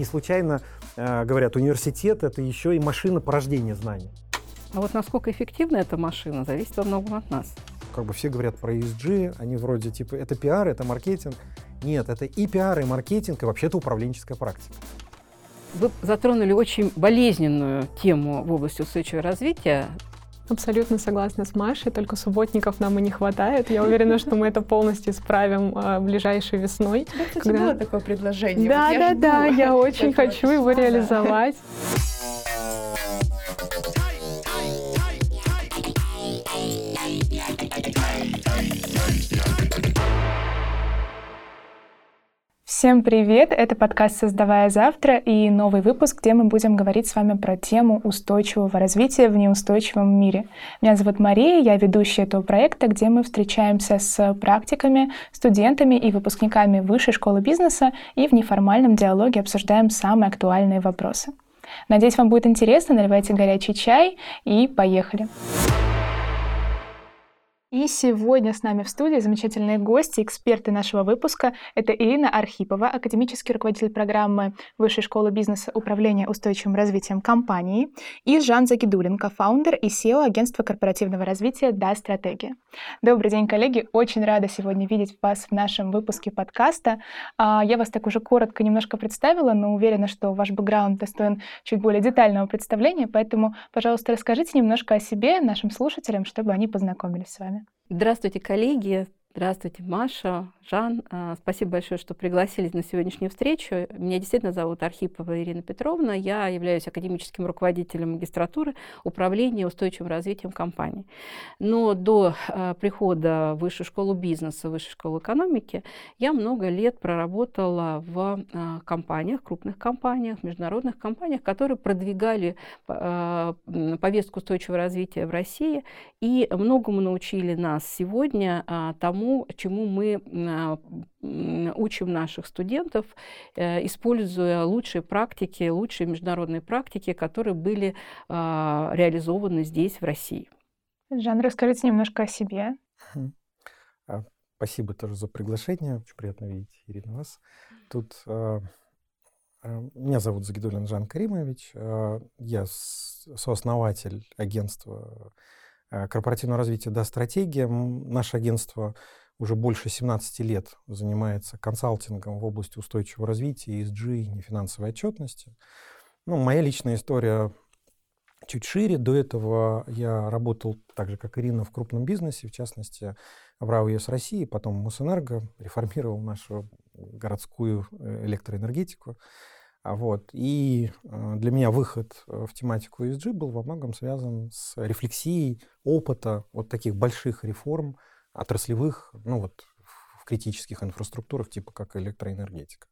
Не случайно э, говорят, университет — это еще и машина порождения знаний. А вот насколько эффективна эта машина, зависит во многом от нас. Как бы все говорят про ESG, они вроде типа это пиар, это маркетинг. Нет, это и пиар, и маркетинг, и вообще-то управленческая практика. Вы затронули очень болезненную тему в области устойчивого развития. Абсолютно согласна с Машей, только субботников нам и не хватает. Я уверена, что мы это полностью исправим э, ближайшей весной. Кстати, когда... было такое предложение. Да, вот да, да, я очень хочу его реализовать. Всем привет! Это подкаст «Создавая завтра» и новый выпуск, где мы будем говорить с вами про тему устойчивого развития в неустойчивом мире. Меня зовут Мария, я ведущая этого проекта, где мы встречаемся с практиками, студентами и выпускниками Высшей школы бизнеса и в неформальном диалоге обсуждаем самые актуальные вопросы. Надеюсь, вам будет интересно. Наливайте горячий чай и поехали! И сегодня с нами в студии замечательные гости, эксперты нашего выпуска. Это Ирина Архипова, академический руководитель программы Высшей школы бизнеса управления устойчивым развитием компании, и Жан Загидуленко, фаундер и SEO агентства корпоративного развития «Да, стратегия». Добрый день, коллеги. Очень рада сегодня видеть вас в нашем выпуске подкаста. А, я вас так уже коротко немножко представила, но уверена, что ваш бэкграунд достоин чуть более детального представления, поэтому, пожалуйста, расскажите немножко о себе нашим слушателям, чтобы они познакомились с вами. Здравствуйте, коллеги! Здравствуйте, Маша, Жан. А, спасибо большое, что пригласили на сегодняшнюю встречу. Меня действительно зовут Архипова Ирина Петровна. Я являюсь академическим руководителем магистратуры управления устойчивым развитием компании. Но до а, прихода в Высшую школу бизнеса, Высшую школу экономики, я много лет проработала в а, компаниях, крупных компаниях, международных компаниях, которые продвигали повестку устойчивого развития в России и многому научили нас сегодня тому, тому, чему мы а, учим наших студентов, э, используя лучшие практики, лучшие международные практики, которые были а, реализованы здесь, в России. Жан, расскажите немножко о себе. А, спасибо тоже за приглашение. Очень приятно видеть, Ирина, вас. Тут меня зовут Загидулин Жан Каримович. Я сооснователь агентства корпоративного развития «Да, стратегия». Наше агентство уже больше 17 лет занимается консалтингом в области устойчивого развития, ESG, нефинансовой отчетности. Ну, моя личная история чуть шире. До этого я работал так же, как Ирина, в крупном бизнесе, в частности, в РАО ЕС России, потом Мосэнерго, реформировал нашу городскую э, электроэнергетику. А вот. И э, для меня выход э, в тематику ESG был во многом связан с рефлексией опыта вот таких больших реформ отраслевых, ну вот в критических инфраструктурах, типа как электроэнергетика.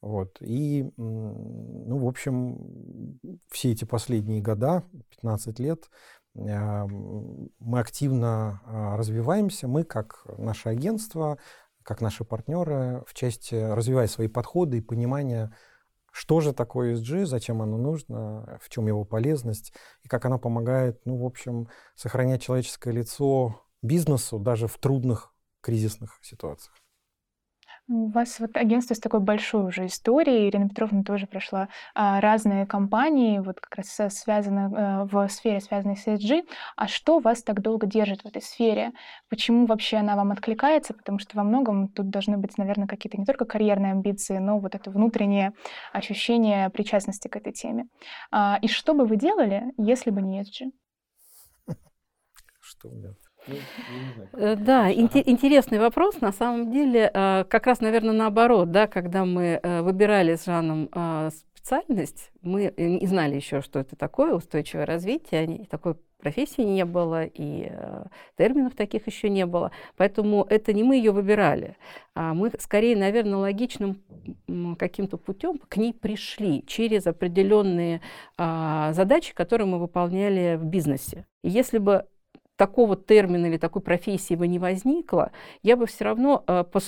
Вот. И, ну, в общем, все эти последние года, 15 лет, э, мы активно развиваемся. Мы, как наше агентство, как наши партнеры, в части развивая свои подходы и понимания что же такое ESG, зачем оно нужно, в чем его полезность и как оно помогает, ну, в общем, сохранять человеческое лицо бизнесу даже в трудных кризисных ситуациях. У вас вот агентство с такой большой уже историей. Ирина Петровна тоже прошла а, разные компании, вот как раз связаны а, в сфере, связанной с ESG. А что вас так долго держит в этой сфере? Почему вообще она вам откликается? Потому что во многом тут должны быть, наверное, какие-то не только карьерные амбиции, но вот это внутреннее ощущение причастности к этой теме. А, и что бы вы делали, если бы не ESG? Что у меня ну, э, да, интересный вопрос. На самом деле, э, как раз, наверное, наоборот, да, когда мы э, выбирали с Жаном специальность, мы не знали еще, что это такое устойчивое развитие, такой профессии не было, и терминов таких еще не было. Поэтому это не мы ее выбирали, а мы скорее, наверное, логичным каким-то путем к ней пришли через определенные а, задачи, которые мы выполняли в бизнесе. И если бы такого термина или такой профессии бы не возникло, я бы все равно э, по,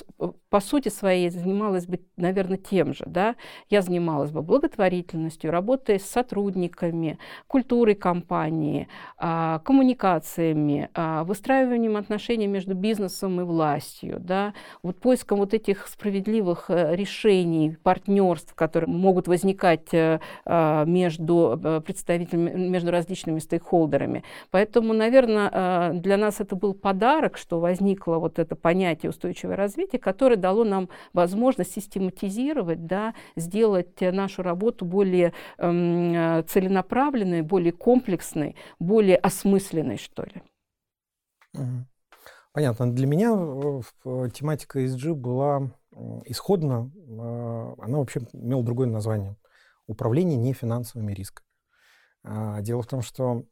по сути своей занималась бы, наверное, тем же. Да? Я занималась бы благотворительностью, работой с сотрудниками, культурой компании, а, коммуникациями, а, выстраиванием отношений между бизнесом и властью, да? вот поиском вот этих справедливых э, решений, партнерств, которые могут возникать э, а, между представителями, между различными стейкхолдерами. Поэтому, наверное, Э, для нас это был подарок, что возникло вот это понятие устойчивое развитие, которое дало нам возможность систематизировать, да, сделать нашу работу более эм, э, целенаправленной, более комплексной, более осмысленной, что ли. Понятно. Для меня тематика ESG была исходно, э, она вообще имела другое название. Управление нефинансовыми рисками. А, дело в том, что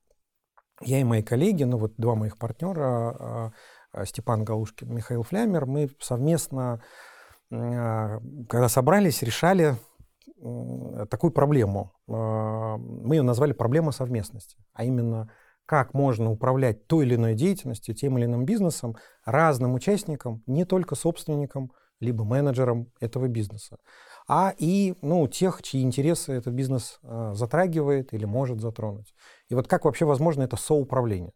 я и мои коллеги, ну вот два моих партнера, а, а, Степан Галушкин, Михаил Флямер, мы совместно, а, когда собрались, решали такую проблему. Мы ее назвали проблема совместности, а именно как можно управлять той или иной деятельностью, тем или иным бизнесом разным участникам, не только собственникам, либо менеджерам этого бизнеса, а и ну, тех, чьи интересы этот бизнес э, затрагивает или может затронуть. И вот как вообще возможно это соуправление?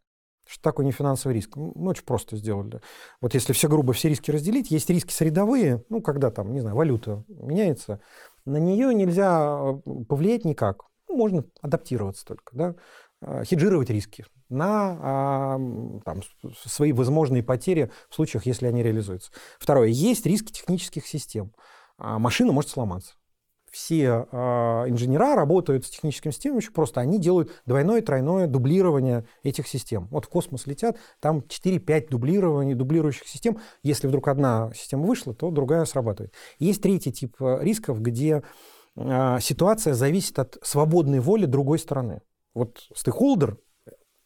Что такое нефинансовый риск? Мы очень просто сделали. Вот если все грубо все риски разделить, есть риски средовые, ну, когда там, не знаю, валюта меняется, на нее нельзя э, повлиять никак. Ну, можно адаптироваться только, да, э, хеджировать риски на а, там, свои возможные потери в случаях, если они реализуются. Второе. Есть риски технических систем. А, машина может сломаться. Все э, инженера работают с техническими системами, просто они делают двойное, тройное дублирование этих систем. Вот в космос летят, там 4-5 дублирований, дублирующих систем. Если вдруг одна система вышла, то другая срабатывает. Есть третий тип э, рисков, где э, ситуация зависит от свободной воли другой стороны. Вот стейкхолдер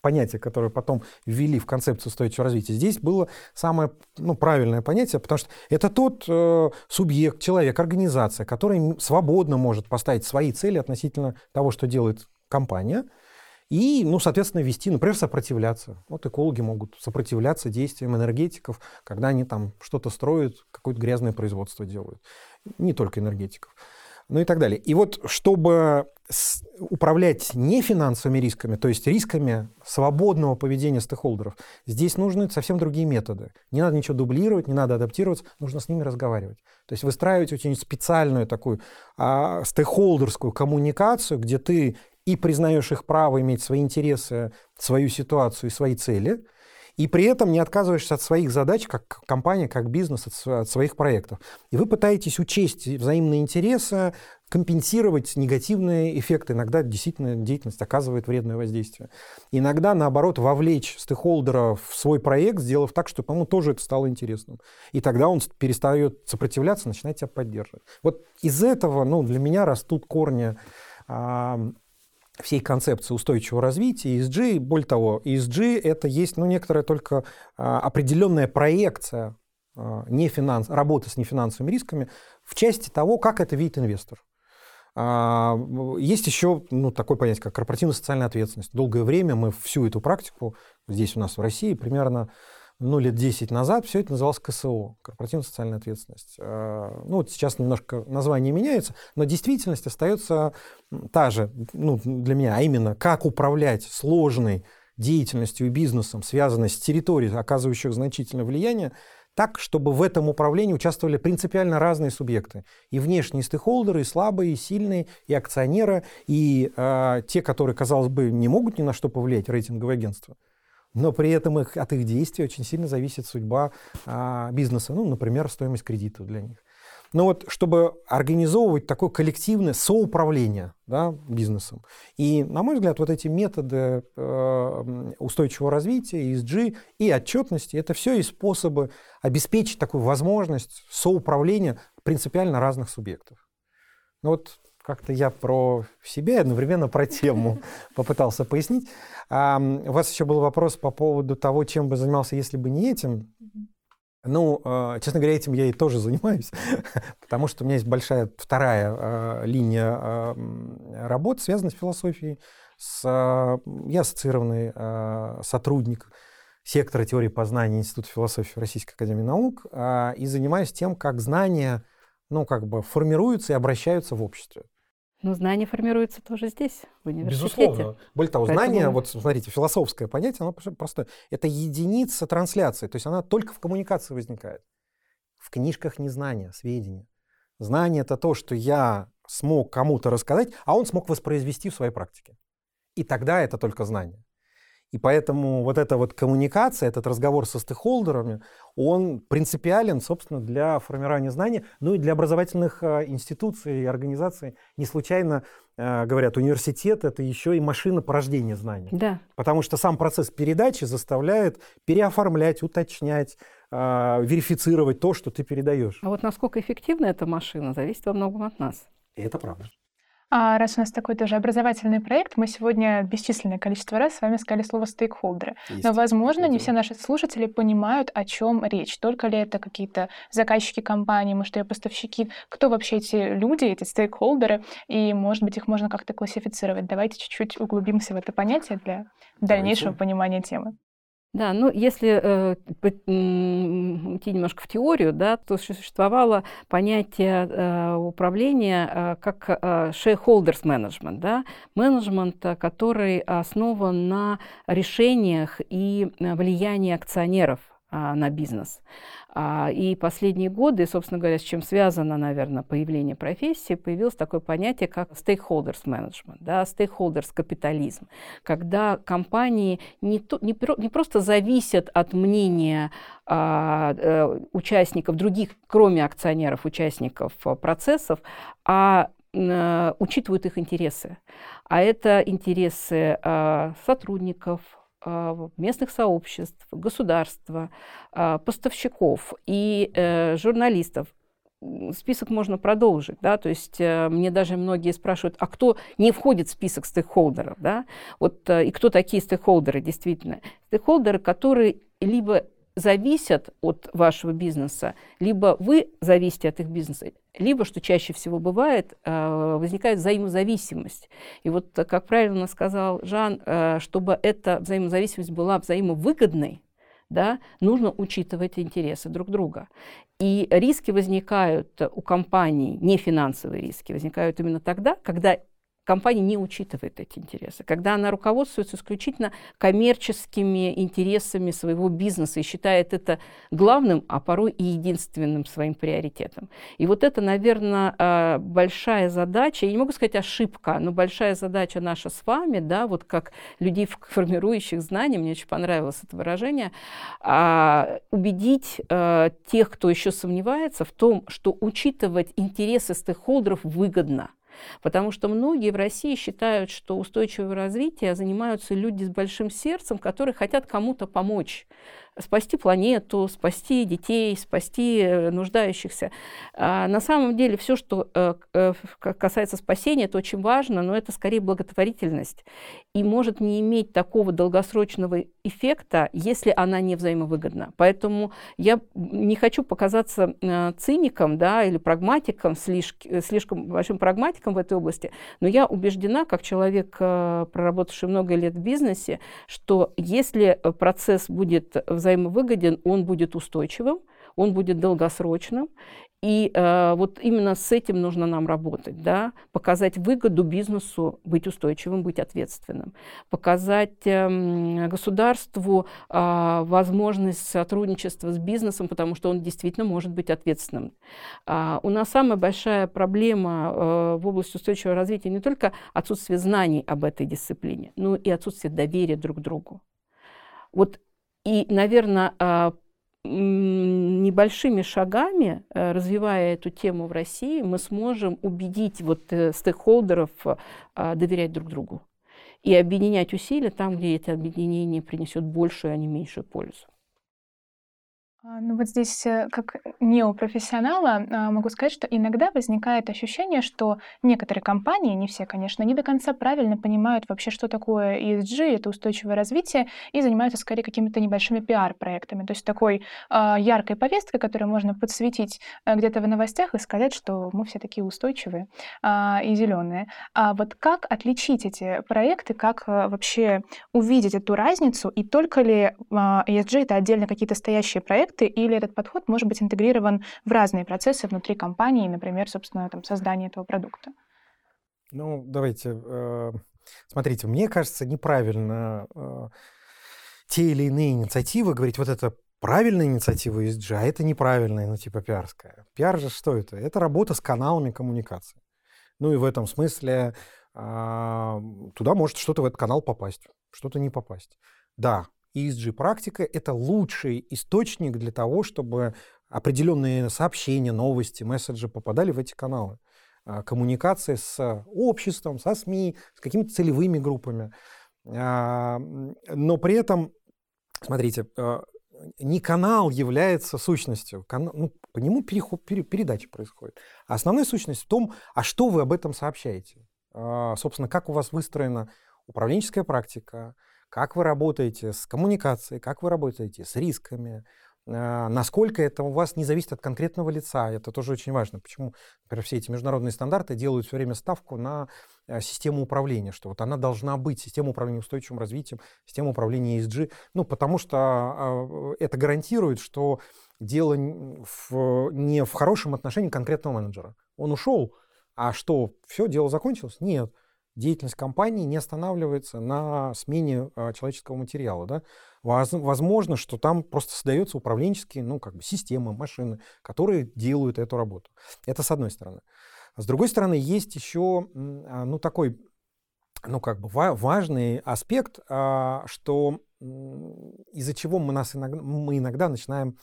понятие, которое потом ввели в концепцию устойчивого развития, здесь было самое ну, правильное понятие, потому что это тот э, субъект, человек, организация, который свободно может поставить свои цели относительно того, что делает компания, и, ну, соответственно, вести, например, сопротивляться. Вот экологи могут сопротивляться действиям энергетиков, когда они там что-то строят, какое-то грязное производство делают. Не только энергетиков ну и так далее. И вот чтобы управлять не финансовыми рисками, то есть рисками свободного поведения стейкхолдеров, здесь нужны совсем другие методы. Не надо ничего дублировать, не надо адаптироваться, нужно с ними разговаривать. То есть выстраивать очень специальную такую а, стейкхолдерскую коммуникацию, где ты и признаешь их право иметь свои интересы, свою ситуацию и свои цели – и при этом не отказываешься от своих задач, как компания, как бизнес, от, от своих проектов. И вы пытаетесь учесть взаимные интересы, компенсировать негативные эффекты. Иногда действительно деятельность оказывает вредное воздействие. Иногда, наоборот, вовлечь стейкхолдера в свой проект, сделав так, чтобы ему тоже это стало интересным. И тогда он перестает сопротивляться, начинает тебя поддерживать. Вот из этого ну, для меня растут корни всей концепции устойчивого развития, ESG, более того, ESG это есть ну, некоторая только а, определенная проекция а, не финанс, работы с нефинансовыми рисками в части того, как это видит инвестор. А, есть еще ну, такое понятие, как корпоративная социальная ответственность. Долгое время мы всю эту практику здесь у нас в России примерно ну, лет 10 назад все это называлось КСО, корпоративная социальная ответственность. А, ну, вот сейчас немножко название меняется, но действительность остается та же ну, для меня, а именно, как управлять сложной деятельностью и бизнесом, связанной с территорией, оказывающих значительное влияние, так, чтобы в этом управлении участвовали принципиально разные субъекты. И внешние стейкхолдеры, и слабые, и сильные, и акционеры, и э, те, которые, казалось бы, не могут ни на что повлиять, рейтинговое агентство но при этом их, от их действий очень сильно зависит судьба а, бизнеса, ну, например, стоимость кредита для них. Но вот чтобы организовывать такое коллективное соуправление да, бизнесом, и, на мой взгляд, вот эти методы э, устойчивого развития, ESG и отчетности, это все и способы обеспечить такую возможность соуправления принципиально разных субъектов. Ну вот как-то я про себя и одновременно про тему попытался пояснить. А, у вас еще был вопрос по поводу того, чем бы занимался, если бы не этим. Ну, а, честно говоря, этим я и тоже занимаюсь, потому что у меня есть большая вторая а, линия а, работы, связанная с философией. С, я ассоциированный сотрудник сектора теории познания Института философии Российской Академии Наук а, и занимаюсь тем, как знания ну, как бы формируются и обращаются в обществе. Ну, знания формируются тоже здесь, в университете. Безусловно. Более того, Поэтому... знание, вот смотрите, философское понятие, оно просто, это единица трансляции, то есть она только в коммуникации возникает. В книжках не знания, сведения. Знание — это то, что я смог кому-то рассказать, а он смог воспроизвести в своей практике. И тогда это только знание. И поэтому вот эта вот коммуникация, этот разговор со стейкхолдерами, он принципиален, собственно, для формирования знаний, ну и для образовательных э, институций и организаций. Не случайно э, говорят, университет — это еще и машина порождения знаний. Да. Потому что сам процесс передачи заставляет переоформлять, уточнять, э, верифицировать то, что ты передаешь. А вот насколько эффективна эта машина, зависит во многом от нас. И это правда. А раз у нас такой тоже образовательный проект, мы сегодня бесчисленное количество раз с вами сказали слово стейкхолдеры. Есть. Но, возможно, не все наши слушатели понимают, о чем речь. Только ли это какие-то заказчики компании, может, ее поставщики. Кто вообще эти люди, эти стейкхолдеры? И, может быть, их можно как-то классифицировать. Давайте чуть-чуть углубимся в это понятие для дальнейшего Давайте. понимания темы. Да, ну если э, идти немножко в теорию, да, то существовало понятие э, управления э, как э, shareholders management, да, менеджмент, который основан на решениях и э, влиянии акционеров. э, на бизнес. А, и последние годы, собственно говоря, с чем связано, наверное, появление профессии, появилось такое понятие, как stakeholders management, да, stakeholders капитализм, когда компании не, то, не, не просто зависят от мнения а, а, участников, других, кроме акционеров, участников процессов, а учитывают их интересы. А это интересы сотрудников, а, местных сообществ, государства, а, поставщиков и э, журналистов. Список можно продолжить, да, то есть э, мне даже многие спрашивают, а кто не входит в список стейкхолдеров, да, вот э, и кто такие стейкхолдеры действительно? Стейкхолдеры, которые либо зависят от вашего бизнеса, либо вы зависите от их бизнеса, либо, что чаще всего бывает, э, возникает взаимозависимость. И вот, как правильно сказал Жан, э, чтобы эта взаимозависимость была взаимовыгодной, да, нужно учитывать интересы друг друга. И риски возникают у компаний, не финансовые риски, возникают именно тогда, когда компания не учитывает эти интересы, когда она руководствуется исключительно коммерческими интересами своего бизнеса и считает это главным, а порой и единственным своим приоритетом. И вот это, наверное, а, большая задача, я не могу сказать ошибка, но большая задача наша с вами, да, вот как людей, формирующих знания, мне очень понравилось это выражение, а, убедить а, тех, кто еще сомневается в том, что учитывать интересы стейкхолдеров выгодно – Потому что многие в России считают, что устойчивое развитие занимаются люди с большим сердцем, которые хотят кому-то помочь спасти планету, спасти детей, спасти э, нуждающихся. А на самом деле все, что э, э, касается спасения, это очень важно, но это скорее благотворительность и может не иметь такого долгосрочного эффекта, если она не взаимовыгодна. Поэтому я не хочу показаться циником да, или прагматиком, слишком, слишком большим прагматиком в этой области, но я убеждена, как человек, проработавший много лет в бизнесе, что если процесс будет взаимовыгодным, взаимовыгоден, он будет устойчивым, он будет долгосрочным. И э, вот именно с этим нужно нам работать, да? показать выгоду бизнесу, быть устойчивым, быть ответственным, показать э, государству э, возможность сотрудничества с бизнесом, потому что он действительно может быть ответственным. Э, у нас самая большая проблема э, в области устойчивого развития не только отсутствие знаний об этой дисциплине, но и отсутствие доверия друг к другу. Вот и, наверное, а, небольшими шагами, э, развивая эту тему в России, мы сможем убедить вот э, стейкхолдеров а, доверять друг другу и объединять усилия там, где это объединение принесет большую, а не меньшую пользу. А, ну вот здесь, э, как неопрофессионала, а, могу сказать, что иногда возникает ощущение, что некоторые компании, не все, конечно, не до конца правильно понимают вообще, что такое ESG, это устойчивое развитие, и занимаются скорее какими-то небольшими пиар-проектами. То есть такой э, яркой повесткой, которую можно подсветить э, где-то в новостях и сказать, что мы все такие устойчивые э, и зеленые. А вот как отличить эти проекты, как э, вообще увидеть эту разницу, и только ли э, ESG это отдельно какие-то стоящие проекты, проекты, или этот подход может быть интегрирован в разные процессы внутри компании, например, собственно, там, создание этого продукта? Ну, давайте. Э, смотрите, мне кажется, неправильно э, те или иные инициативы говорить, вот это правильная инициатива ESG, а это неправильная, ну, типа пиарская. Пиар же что это? Это работа с каналами коммуникации. Ну и в этом смысле а, туда может что-то в этот канал попасть, что-то не попасть. Да, ESG-практика — это лучший источник для того, чтобы определенные сообщения, новости, месседжи попадали в эти каналы. А, коммуникации с обществом, со СМИ, с какими-то целевыми группами. А, но при этом, смотрите, а, не канал является сущностью, ну, по нему переход, передача происходит. А основная сущность в том, а что вы об этом сообщаете. Собственно, как у вас выстроена управленческая практика, как вы работаете с коммуникацией, как вы работаете с рисками, а, насколько это у вас не зависит от конкретного лица. Это тоже очень важно. Почему, например, все эти международные стандарты делают все время ставку на э, систему управления, что вот она должна быть, система управления устойчивым развитием, система управления ESG, ну, потому что а, это гарантирует, что дело в, не в хорошем отношении конкретного менеджера. Он ушел, а что, все, дело закончилось? Нет деятельность компании не останавливается на смене а, человеческого материала. Да? Возможно, что там просто создаются управленческие ну, как бы системы, машины, которые делают эту работу. Это с одной стороны. С другой стороны, есть еще а, ну, такой ну, как бы важный аспект, а, что из-за чего мы, нас иногда, мы иногда начинаем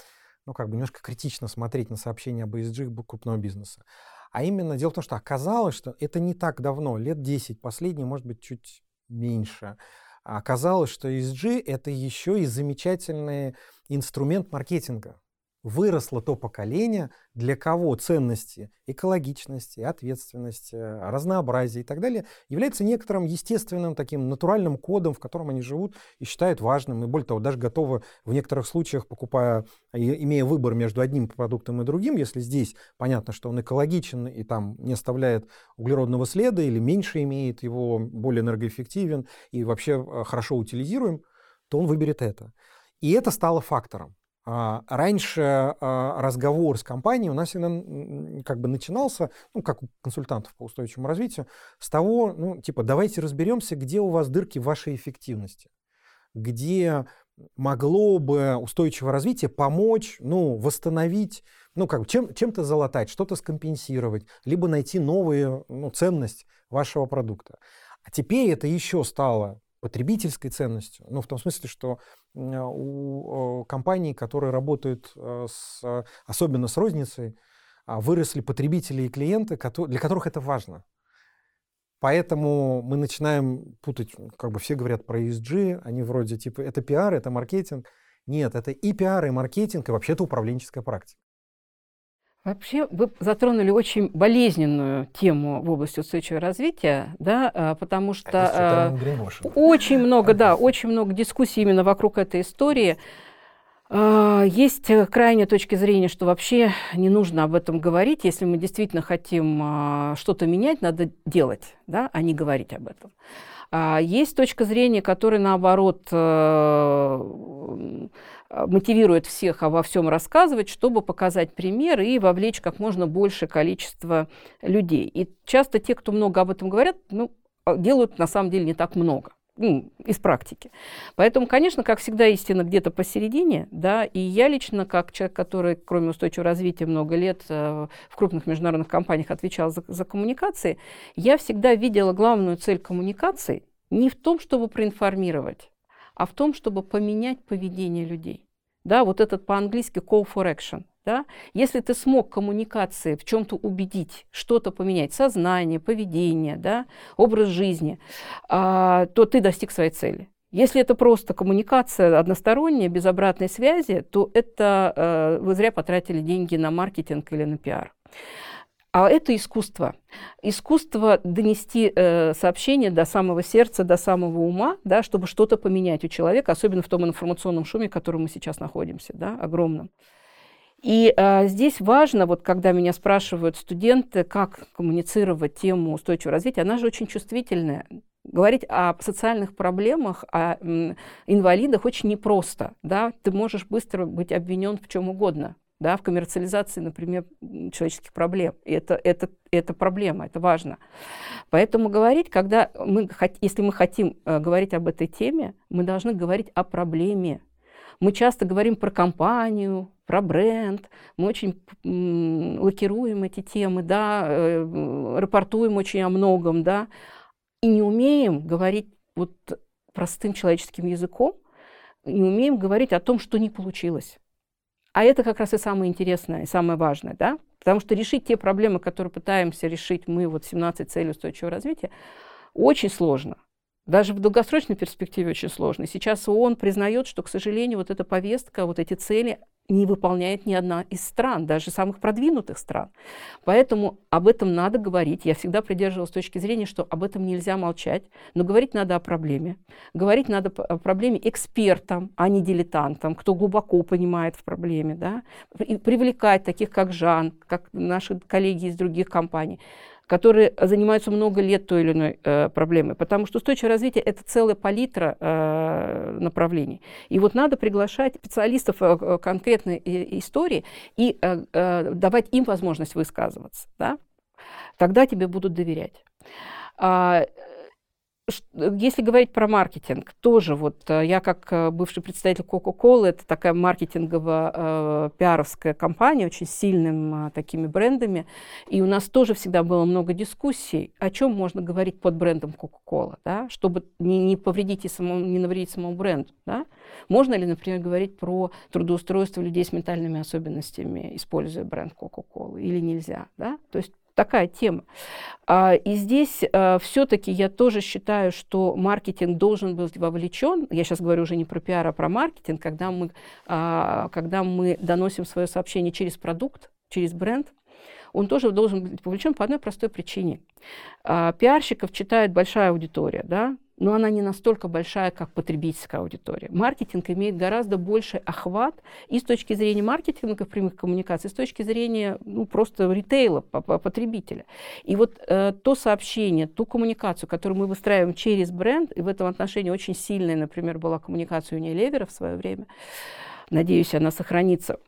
ну, как бы немножко критично смотреть на сообщения об ESG крупного бизнеса. А именно дело в том, что оказалось, что это не так давно, лет 10, последние, может быть, чуть меньше. Оказалось, что ESG — это еще и замечательный инструмент маркетинга выросло то поколение, для кого ценности экологичности, ответственности, разнообразия и так далее является некоторым естественным таким натуральным кодом, в котором они живут и считают важным, и более того, даже готовы в некоторых случаях, покупая, имея выбор между одним продуктом и другим, если здесь понятно, что он экологичен и там не оставляет углеродного следа или меньше имеет его, более энергоэффективен и вообще э, хорошо утилизируем, то он выберет это. И это стало фактором. А, раньше а, разговор с компанией у нас всегда как бы начинался, ну, как у консультантов по устойчивому развитию, с того, ну, типа, давайте разберемся, где у вас дырки в вашей эффективности, где могло бы устойчивое развитие помочь, ну, восстановить, ну, как бы чем, чем-то залатать, что-то скомпенсировать, либо найти новую ну, ценность вашего продукта. А теперь это еще стало потребительской ценностью. Ну, в том смысле, что у компаний, которые работают э, с, особенно с розницей, а, выросли потребители и клиенты, для которых это важно. Поэтому мы начинаем путать, как бы все говорят про ESG, они вроде типа это пиар, это маркетинг. Нет, это и пиар, и маркетинг, и вообще это управленческая практика. Вообще вы затронули очень болезненную тему в области устойчивого развития, да, а, потому что э, очень много, да, очень много дискуссий именно вокруг этой истории. А, есть крайняя точка зрения, что вообще не нужно об этом говорить. Если мы действительно хотим что-то менять, надо делать, да, а не говорить об этом. Есть точка зрения, которая, наоборот, э, Э, мотивирует всех обо всем рассказывать, чтобы показать пример и вовлечь как можно большее количество людей. И часто те, кто много об этом говорят, ну, э, делают на самом деле не так много ну, из практики. Поэтому, конечно, как всегда, истина где-то посередине, да, и я лично, как человек, который, кроме устойчивого развития, много лет э, в крупных международных компаниях отвечал за, за коммуникации, я всегда видела главную цель коммуникаций не в том, чтобы проинформировать, а в том, чтобы поменять поведение людей. Да, вот этот по-английски call for action. Да? Если ты смог коммуникации в чем-то убедить, что-то поменять, сознание, поведение, да, образ жизни, а, то ты достиг своей цели. Если это просто коммуникация односторонняя, без обратной связи, то это э, вы зря потратили деньги на маркетинг или на пиар. А это искусство. Искусство донести э, сообщение до самого сердца, до самого ума, да, чтобы что-то поменять у человека, особенно в том информационном шуме, в котором мы сейчас находимся, да, огромном. И э, здесь важно, вот когда меня спрашивают студенты, как коммуницировать тему устойчивого развития, она же очень чувствительная. Говорить о социальных проблемах, о м, инвалидах очень непросто. Да? Ты можешь быстро быть обвинен в чем угодно, да, в коммерциализации, например, человеческих проблем. И это, это, это проблема, это важно. Поэтому говорить, когда мы, если мы хотим э, говорить об этой теме, мы должны говорить о проблеме. Мы часто говорим про компанию, про бренд, мы очень лакируем эти темы, да, э, рапортуем очень о многом, да, и не умеем говорить вот простым человеческим языком, не умеем говорить о том, что не получилось. А это как раз и самое интересное, и самое важное, да? Потому что решить те проблемы, которые пытаемся решить мы, вот 17 целей устойчивого развития, очень сложно. Даже в долгосрочной перспективе очень сложно. Сейчас ООН признает, что, к сожалению, вот эта повестка, вот эти цели не выполняет ни одна из стран, даже самых продвинутых стран. Поэтому об этом надо говорить. Я всегда придерживалась точки зрения, что об этом нельзя молчать, но говорить надо о проблеме. Говорить надо о проблеме экспертам, а не дилетантам, кто глубоко понимает в проблеме. Да? И привлекать таких, как Жан, как наши коллеги из других компаний которые занимаются много лет той или иной э, проблемой, потому что устойчивое развитие – это целая палитра э, направлений. И вот надо приглашать специалистов э, конкретной истории и э, э, давать им возможность высказываться. Да? Тогда тебе будут доверять. А, если говорить про маркетинг, тоже вот э, я как э, бывший представитель Coca-Cola, это такая маркетингово-пиаровская э, компания, очень сильными такими брендами, и у нас тоже всегда было много дискуссий, о чем можно говорить под брендом Coca-Cola, да, чтобы не, не повредить и самому, не навредить самому бренду. Да? Можно ли, например, говорить про трудоустройство людей с ментальными особенностями, используя бренд Coca-Cola, или нельзя? Да? То есть такая тема. А, и здесь а, все-таки я тоже считаю, что маркетинг должен быть вовлечен. Я сейчас говорю уже не про пиар, а про маркетинг, когда мы, а, когда мы доносим свое сообщение через продукт, через бренд, он тоже должен быть вовлечен по одной простой причине. Пиарщиков читает большая аудитория, да, но она не настолько большая, как потребительская аудитория. Маркетинг имеет гораздо больший охват и с точки зрения маркетинга в прямых коммуникаций, и с точки зрения ну, просто ритейла, потребителя. И вот э, то сообщение, ту коммуникацию, которую мы выстраиваем через бренд, и в этом отношении очень сильная, например, была коммуникация Unilever в свое время, надеюсь, она сохранится,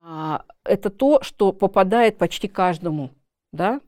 а, это то, что попадает почти каждому, да,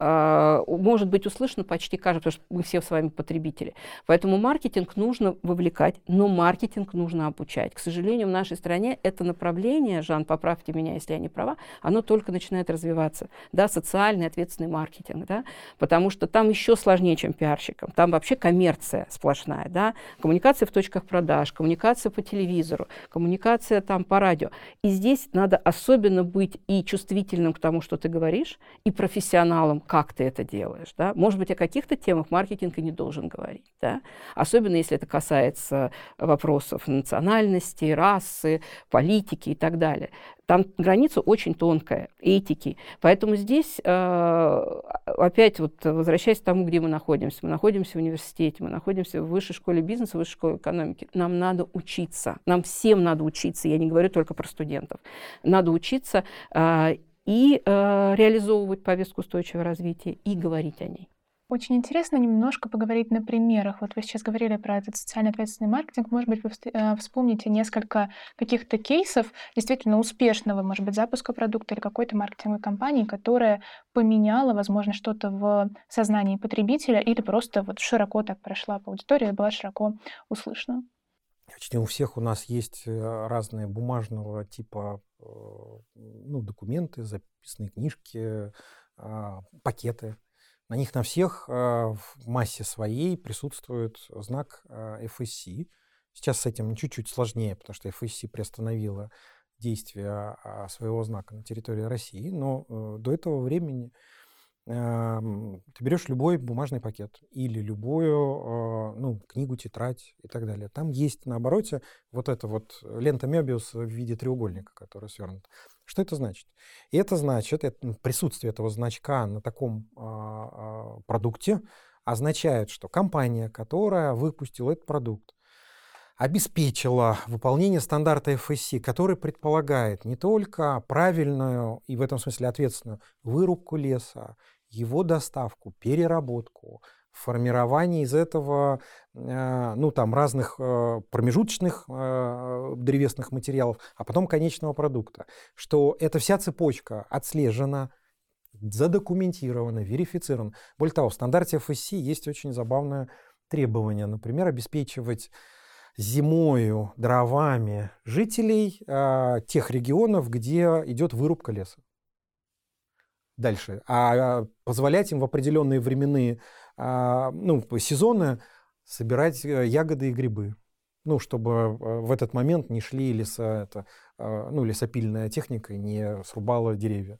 может быть услышано почти каждый, потому что мы все с вами потребители. Поэтому маркетинг нужно вовлекать, но маркетинг нужно обучать. К сожалению, в нашей стране это направление, Жан, поправьте меня, если я не права, оно только начинает развиваться. Да, социальный ответственный маркетинг, да, потому что там еще сложнее, чем пиарщикам. Там вообще коммерция сплошная, да, коммуникация в точках продаж, коммуникация по телевизору, коммуникация там по радио. И здесь надо особенно быть и чувствительным к тому, что ты говоришь, и профессионалом, как ты это делаешь. Да? Может быть, о каких-то темах маркетинг и не должен говорить. Да? Особенно если это касается вопросов национальности, расы, политики и так далее. Там граница очень тонкая, этики. Поэтому здесь, э, опять вот возвращаясь к тому, где мы находимся. Мы находимся в университете, мы находимся в высшей школе бизнеса, в высшей школе экономики. Нам надо учиться. Нам всем надо учиться. Я не говорю только про студентов. Надо учиться э, и э, реализовывать повестку устойчивого развития, и говорить о ней. Очень интересно немножко поговорить на примерах. Вот вы сейчас говорили про этот социально ответственный маркетинг. Может быть, вы э, вспомните несколько каких-то кейсов действительно успешного, может быть, запуска продукта или какой-то маркетинговой компании, которая поменяла, возможно, что-то в сознании потребителя или просто вот широко так прошла по аудитории была широко услышана. Почти у всех у нас есть э, разные бумажного типа э, ну, документы, записные книжки, а, пакеты. На них на всех а, в массе своей присутствует знак FSC. Сейчас с этим чуть-чуть сложнее, потому что FSC приостановила действие а, своего знака на территории России. Но э, до этого времени ты берешь любой бумажный пакет или любую а, ну, книгу, тетрадь и так далее. Там есть на обороте вот эта вот лента Мебиус в виде треугольника, который свернут. Что это значит? И это значит, это, присутствие этого значка на таком а, продукте означает, что компания, которая выпустила этот продукт, обеспечила выполнение стандарта FSC, который предполагает не только правильную и в этом смысле ответственную вырубку леса, его доставку, переработку, формирование из этого э, ну, там, разных э, промежуточных э, древесных материалов, а потом конечного продукта. Что эта вся цепочка отслежена, задокументирована, верифицирована. Более того, в стандарте FSC есть очень забавное требование, например, обеспечивать зимою дровами жителей э, тех регионов, где идет вырубка леса. Дальше. А позволять им в определенные временные э, ну, сезоны собирать э, ягоды и грибы. Ну, чтобы э, в этот момент не шли леса, это, э, ну, лесопильная техника не срубала деревья.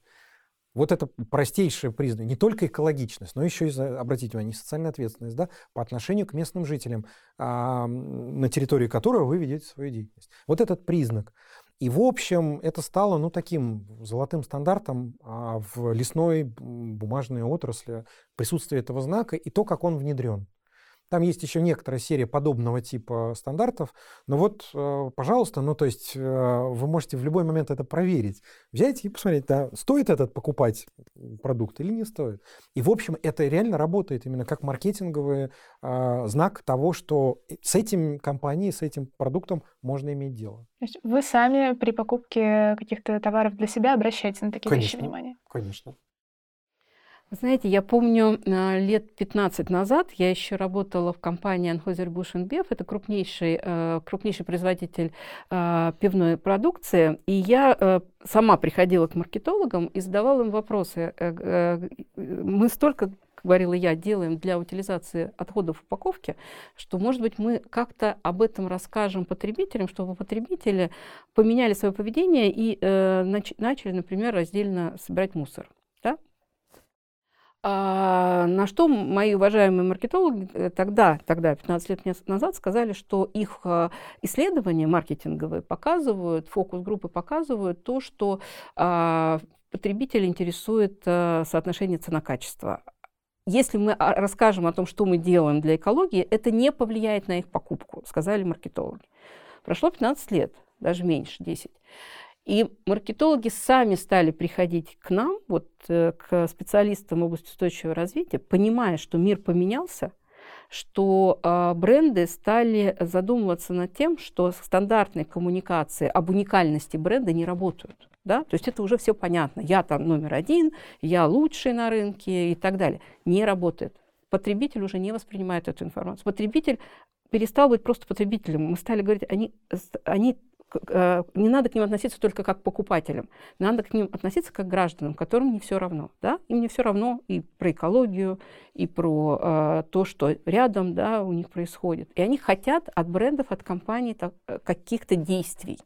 Вот это простейшее признак, не только экологичность, но еще и, обратите внимание, социальная ответственность да, по отношению к местным жителям, а, на территории которого вы ведете свою деятельность. Вот этот признак. И, в общем, это стало ну, таким золотым стандартом а, в лесной бумажной отрасли присутствие этого знака и то, как он внедрен. Там есть еще некоторая серия подобного типа стандартов, но вот, э, пожалуйста, ну то есть э, вы можете в любой момент это проверить. Взять и посмотреть, да, стоит этот покупать продукт или не стоит. И, в общем, это реально работает именно как маркетинговый э, знак того, что с этим компанией, с этим продуктом можно иметь дело. То есть вы сами при покупке каких-то товаров для себя обращаете на такие конечно, вещи внимание? Конечно. Знаете, я помню а, лет 15 назад я еще работала в компании Anheuser-Busch InBev, это крупнейший, э, крупнейший производитель а, пивной продукции, и я э, сама приходила к маркетологам и задавала им вопросы. Э, мы столько говорила я, делаем для утилизации отходов упаковки, что, может быть, мы как-то об этом расскажем потребителям, чтобы потребители поменяли свое поведение и э, начали, например, раздельно собирать мусор. А, на что мои уважаемые маркетологи э, тогда, тогда, 15 лет назад, сказали, что их а, исследования маркетинговые показывают, фокус-группы показывают то, что а, потребителя интересует а, соотношение цена-качество. Если мы а, расскажем о том, что мы делаем для экологии, это не повлияет на их покупку, сказали маркетологи. Прошло 15 лет, даже меньше, 10. И маркетологи сами стали приходить к нам, вот э, к специалистам в области устойчивого развития, понимая, что мир поменялся, что э, бренды стали задумываться над тем, что стандартные коммуникации об уникальности бренда не работают. Да? То есть это уже все понятно. Я там номер один, я лучший на рынке и так далее. Не работает. Потребитель уже не воспринимает эту информацию. Потребитель перестал быть просто потребителем. Мы стали говорить, они, они не надо к ним относиться только как покупателям, надо к ним относиться как к гражданам, которым не все равно. Да? Им не все равно и про экологию, и про э, то, что рядом да, у них происходит. И они хотят от брендов, от компаний так, э, каких-то действий.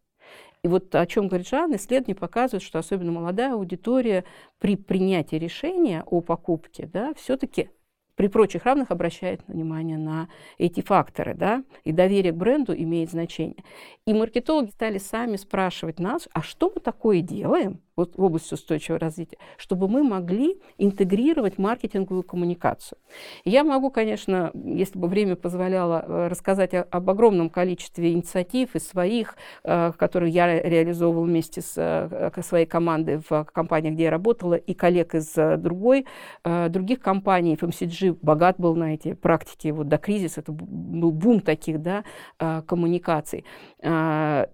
И вот о чем говорит Жан, исследования показывают, что особенно молодая аудитория при принятии решения о покупке да, все-таки при прочих равных обращает внимание на эти факторы, да, и доверие к бренду имеет значение. И маркетологи стали сами спрашивать нас, а что мы такое делаем, вот в области устойчивого развития, чтобы мы могли интегрировать маркетинговую коммуникацию. Я могу, конечно, если бы время позволяло, э, рассказать об огромном количестве инициатив и своих, э, которые я реализовывала вместе с э, своей командой в компании, где я работала, и коллег из другой, других компаний. FMCG богат был на эти практики вот до кризиса, это был бум таких да, коммуникаций. Но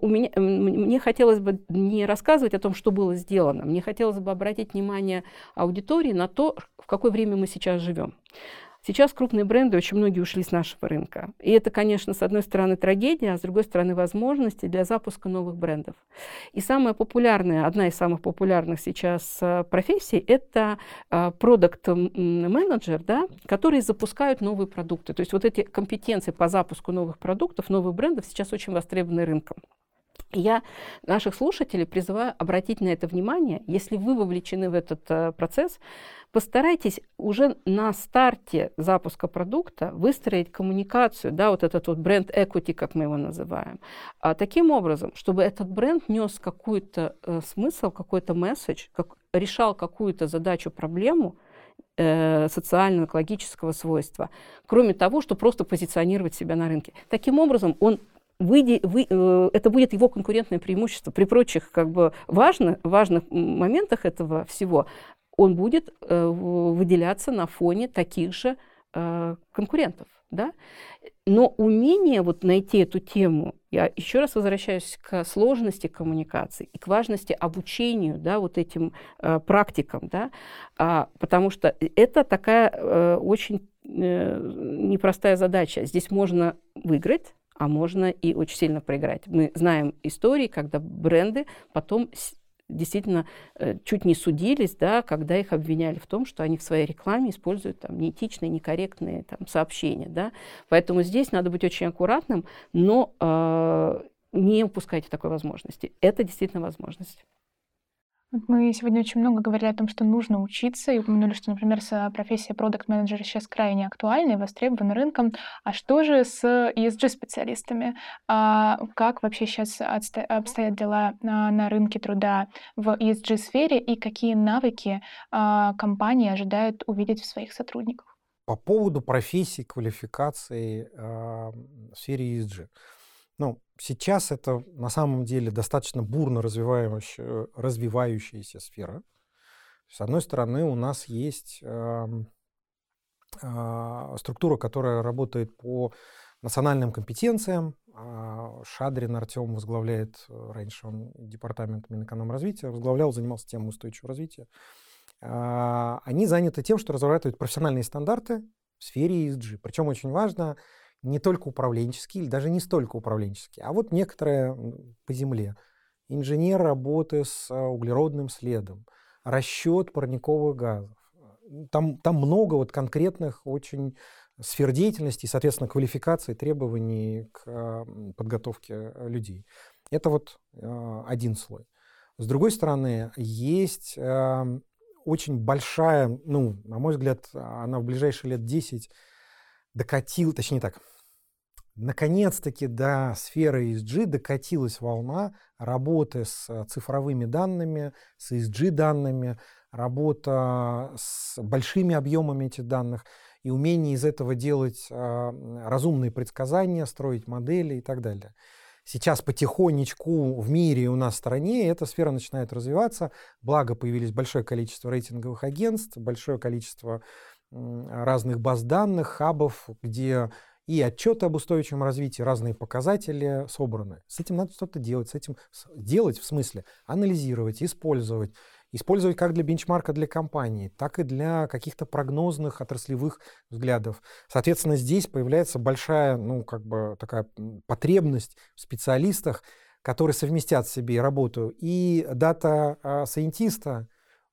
у меня, мне хотелось хотелось бы не рассказывать о том, что было сделано. Мне хотелось бы обратить внимание аудитории на то, в какое время мы сейчас живем. Сейчас крупные бренды, очень многие ушли с нашего рынка. И это, конечно, с одной стороны трагедия, а с другой стороны возможности для запуска новых брендов. И самая популярная, одна из самых популярных сейчас э, профессий – это э, продукт-менеджер, да, которые запускают новые продукты. То есть вот эти компетенции по запуску новых продуктов, новых брендов сейчас очень востребованы рынком. Я наших слушателей призываю обратить на это внимание. Если вы вовлечены в этот э, процесс, постарайтесь уже на старте запуска продукта выстроить коммуникацию, да, вот этот вот бренд equity, как мы его называем, а, таким образом, чтобы этот бренд нес какой-то э, смысл, какой-то месседж, как, решал какую-то задачу, проблему, э, социально-экологического свойства, кроме того, что просто позиционировать себя на рынке. Таким образом, он выйди, вы, э, это будет его конкурентное преимущество. При прочих как бы важно, важных моментах этого всего он будет э, выделяться на фоне таких же э, конкурентов. Да? Но умение вот найти эту тему, я еще раз возвращаюсь к сложности коммуникации и к важности обучению да, вот этим э, практикам, да, а, потому что это такая э, очень э, непростая задача. Здесь можно выиграть, а можно и очень сильно проиграть. Мы знаем истории, когда бренды потом действительно э, чуть не судились, да, когда их обвиняли в том, что они в своей рекламе используют там, неэтичные, некорректные там, сообщения. Да. Поэтому здесь надо быть очень аккуратным, но э, не упускайте такой возможности. Это действительно возможность. Мы сегодня очень много говорили о том, что нужно учиться, и упомянули, что, например, профессия продукт менеджера сейчас крайне актуальна и востребована рынком. А что же с ESG-специалистами? А как вообще сейчас обстоят дела на, на рынке труда в ESG-сфере, и какие навыки а, компании ожидают увидеть в своих сотрудниках? По поводу профессий, квалификации а, в сфере ESG. Ну, сейчас это на самом деле достаточно бурно развивающая, развивающаяся сфера. С одной стороны, у нас есть э, э, структура, которая работает по национальным компетенциям. Э, Шадрин Артем возглавляет, э, раньше он департамент Минэкономразвития, возглавлял, занимался темой устойчивого развития. Э, они заняты тем, что разрабатывают профессиональные стандарты в сфере ESG. Причем очень важно, не только управленческие, или даже не столько управленческие, а вот некоторые по земле. Инженер работы с а, углеродным следом, расчет парниковых газов. Там, там много вот конкретных очень сфер деятельности соответственно, квалификации, требований к а, подготовке людей. Это вот а, один слой. С другой стороны, есть очень большая, ну, на мой взгляд, она в ближайшие лет 10 докатил, точнее так, наконец-таки до сферы ESG докатилась волна работы с э, цифровыми данными, с ESG данными, работа с большими объемами этих данных и умение из этого делать э, разумные предсказания, строить модели и так далее. Сейчас потихонечку в мире у нас в стране эта сфера начинает развиваться, благо появились большое количество рейтинговых агентств, большое количество разных баз данных, хабов, где и отчеты об устойчивом развитии, разные показатели собраны. С этим надо что-то делать, с этим делать в смысле анализировать, использовать. Использовать как для бенчмарка для компании, так и для каких-то прогнозных отраслевых взглядов. Соответственно, здесь появляется большая, ну, как бы такая потребность в специалистах, которые совместят в себе работу и data scientist а, а,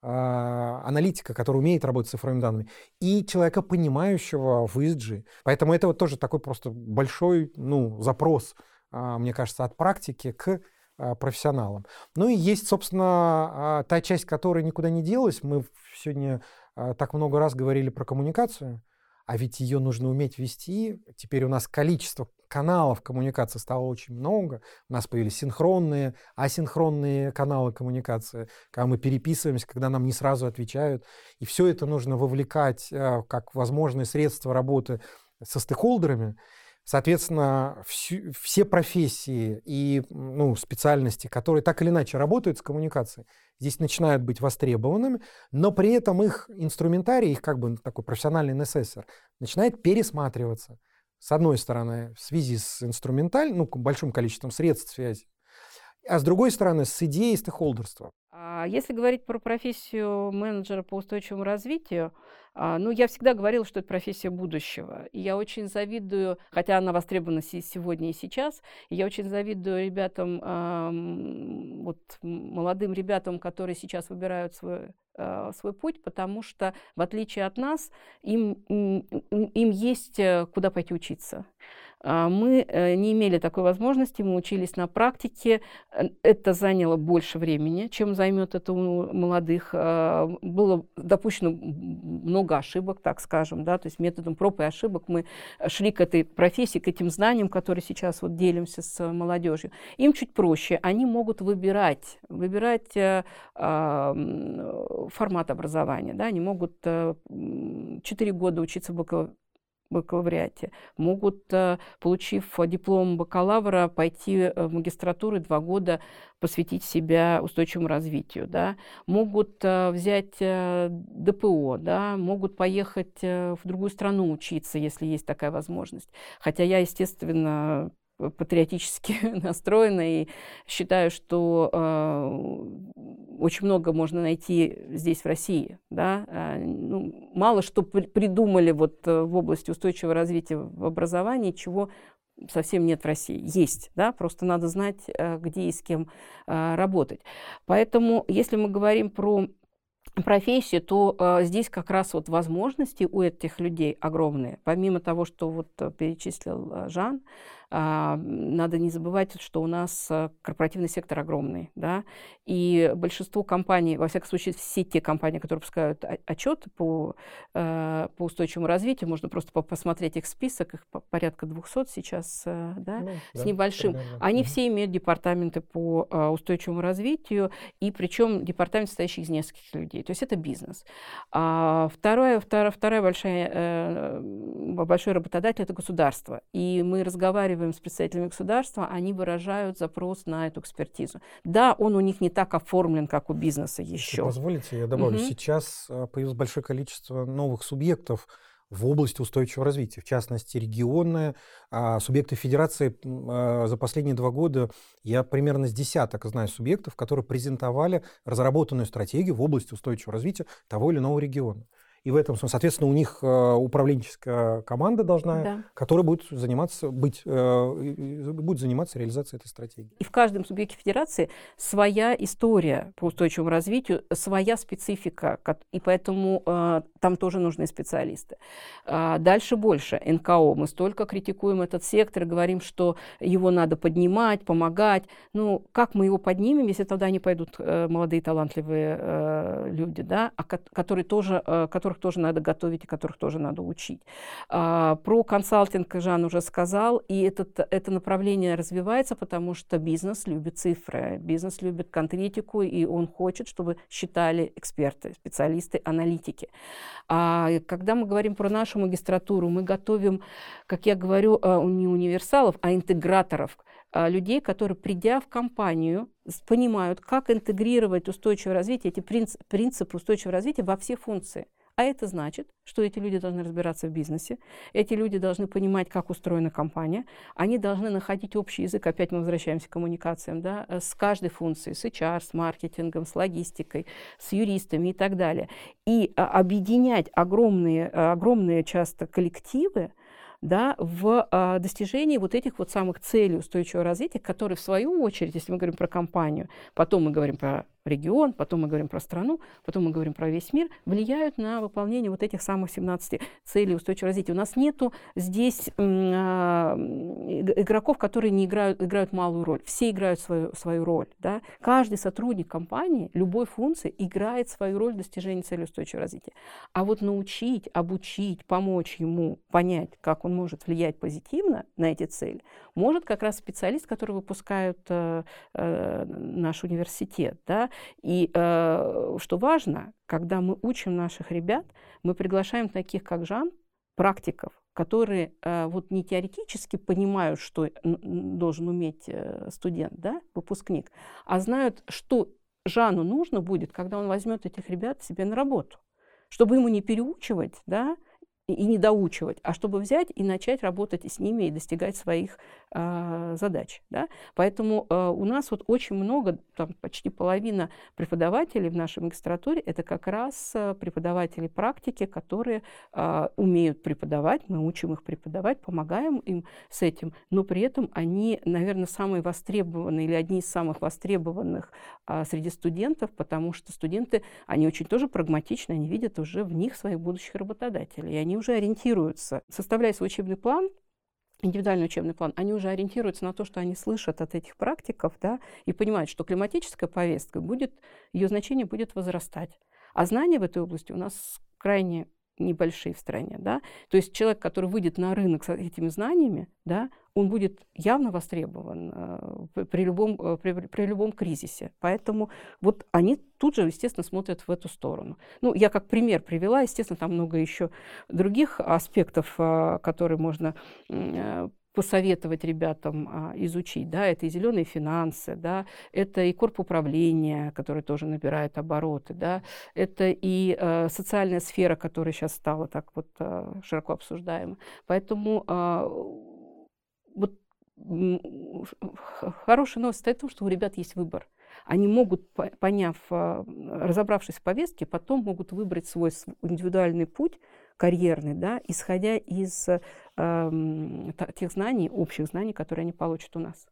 аналитика, который умеет работать с цифровыми данными, и человека, понимающего в ESG. Поэтому это вот тоже такой просто большой ну, запрос, а, мне кажется, от практики к а, профессионалам. Ну и есть, собственно, та часть, которая никуда не делась. Мы сегодня так много раз говорили про коммуникацию, а ведь ее нужно уметь вести. Теперь у нас количество каналов коммуникации стало очень много. У нас появились синхронные, асинхронные каналы коммуникации, когда мы переписываемся, когда нам не сразу отвечают. И все это нужно вовлекать э, как возможное средство работы со стейкхолдерами. Соответственно, всю, все профессии и ну, специальности, которые так или иначе работают с коммуникацией, здесь начинают быть востребованными, но при этом их инструментарий, их как бы такой профессиональный НССР, начинает пересматриваться с одной стороны, в связи с инструментальным, ну, большим количеством средств связи, а с другой стороны, с идеей стейкхолдерства. А если говорить про профессию менеджера по устойчивому развитию, а, ну, я всегда говорила, что это профессия будущего. И я очень завидую, хотя она востребована сегодня и сейчас, я очень завидую ребятам, вот молодым ребятам, которые сейчас выбирают свой а, свой путь, потому что, в отличие от нас, им, им есть э, куда пойти учиться. А, мы э, не имели такой возможности, мы учились на практике. Э, это заняло больше времени, чем займет это у молодых. А, было допущено много ошибок, так скажем, да, то есть методом проб и ошибок мы шли к этой профессии, к этим знаниям, которые сейчас вот делимся с молодежью. Им чуть проще, они могут выбирать, выбирать э, формат образования, да, они могут 4 года учиться в бакалавриате, могут, э, получив диплом бакалавра, пойти э, в магистратуру два года посвятить себя устойчивому развитию, да, могут э, взять ДПО, да, могут поехать в другую страну учиться, если есть такая возможность. Хотя я, естественно, патриотически настроена и считаю, что э, очень много можно найти здесь, в России. Да? Э, ну, мало что при придумали вот э, в области устойчивого развития в образовании, чего совсем нет в России. Есть, да, просто надо знать, э, где и с кем э, работать. Поэтому, если мы говорим про профессию, то э, здесь как раз вот возможности у этих людей огромные. Помимо того, что вот перечислил э, Жан, надо не забывать, что у нас э, корпоративный сектор огромный, да, и большинство компаний, во всяком случае, все те компании, которые пускают отчеты по, э, по устойчивому развитию, можно просто посмотреть их список, их порядка 200 сейчас, э, да, ну, с да, небольшим. Примерно. Они все имеют департаменты по устойчивому развитию, и причем департамент, состоящий из нескольких людей. То есть это бизнес. А второе, вторая, вторая большая, большой работодатель – это государство. И мы разговариваем разговариваем с представителями государства, они выражают запрос на эту экспертизу. Да, он у них не так оформлен, как у бизнеса еще. Если позволите, я добавлю. Угу. Сейчас а, появилось большое количество новых субъектов, в области устойчивого развития, в частности, регионные, а субъекты федерации а, за последние два года, я примерно с десяток знаю субъектов, которые презентовали разработанную стратегию в области устойчивого развития того или иного региона. И в этом соответственно, у них э, управленческая команда должна, да. которая будет заниматься, быть, э, будет заниматься реализацией этой стратегии. И в каждом субъекте федерации своя история по устойчивому развитию, своя специфика, и поэтому э, там тоже нужны специалисты. А дальше больше. НКО. Мы столько критикуем этот сектор говорим, что его надо поднимать, помогать. Ну, как мы его поднимем, если тогда не пойдут молодые талантливые люди, да, а которые тоже, которых которых тоже надо готовить и которых тоже надо учить. А, про консалтинг Жан уже сказал, и этот, это направление развивается, потому что бизнес любит цифры, бизнес любит конкретику, и он хочет, чтобы считали эксперты, специалисты, аналитики. А когда мы говорим про нашу магистратуру, мы готовим, как я говорю, а, не универсалов, а интеграторов, а, людей, которые, придя в компанию, понимают, как интегрировать устойчивое развитие, эти принципы устойчивого развития во все функции. А это значит, что эти люди должны разбираться в бизнесе, эти люди должны понимать, как устроена компания, они должны находить общий язык, опять мы возвращаемся к коммуникациям, да, э, с каждой функцией, с HR, с маркетингом, с логистикой, с юристами и так далее. И а, объединять огромные, э, огромные часто коллективы, да, в а, достижении вот этих вот самых целей устойчивого развития, которые в свою очередь, если мы говорим про компанию, потом мы говорим про регион, потом мы говорим про страну, потом мы говорим про весь мир, влияют на выполнение вот этих самых 17 целей устойчивого развития. У нас нету здесь а, игроков, которые не играют, играют малую роль. Все играют свою, свою роль. Да? Каждый сотрудник компании любой функции играет свою роль в достижении цели устойчивого развития. А вот научить, обучить, помочь ему понять, как он может влиять позитивно на эти цели, может как раз специалист, который выпускает э, э, наш университет. Да? И э, что важно, когда мы учим наших ребят, мы приглашаем таких, как Жан, практиков, которые э, вот не теоретически понимают, что должен уметь э, студент, да, выпускник, а знают, что Жану нужно будет, когда он возьмет этих ребят себе на работу, чтобы ему не переучивать, да, и не доучивать, а чтобы взять и начать работать с ними и достигать своих э, задач. Да? Поэтому э, у нас вот очень много, там почти половина преподавателей в нашей магистратуре это как раз э, преподаватели практики, которые э, умеют преподавать, мы учим их преподавать, помогаем им с этим, но при этом они, наверное, самые востребованные или одни из самых востребованных э, среди студентов, потому что студенты, они очень тоже прагматичны, они видят уже в них своих будущих работодателей, и они уже ориентируются. Составляя свой учебный план, индивидуальный учебный план, они уже ориентируются на то, что они слышат от этих практиков, да, и понимают, что климатическая повестка будет, ее значение будет возрастать. А знания в этой области у нас крайне небольшие в стране, да, то есть человек, который выйдет на рынок с этими знаниями, да, он будет явно востребован э, при, любом, э, при, при любом кризисе. Поэтому вот они тут же, естественно, смотрят в эту сторону. Ну, я как пример привела, естественно, там много еще других аспектов, э, которые можно посоветовать ребятам а, изучить, да, это и зеленые финансы, да, это и корп управления, который тоже набирает обороты, да, это и социальная сфера, которая сейчас стала так вот широко обсуждаема. Поэтому э, вот хорошая новость в том, что у ребят есть выбор. Они могут, поняв, разобравшись в повестке, потом могут выбрать свой индивидуальный путь, карьерный, да, исходя из э, тех знаний, общих знаний, которые они получат у нас.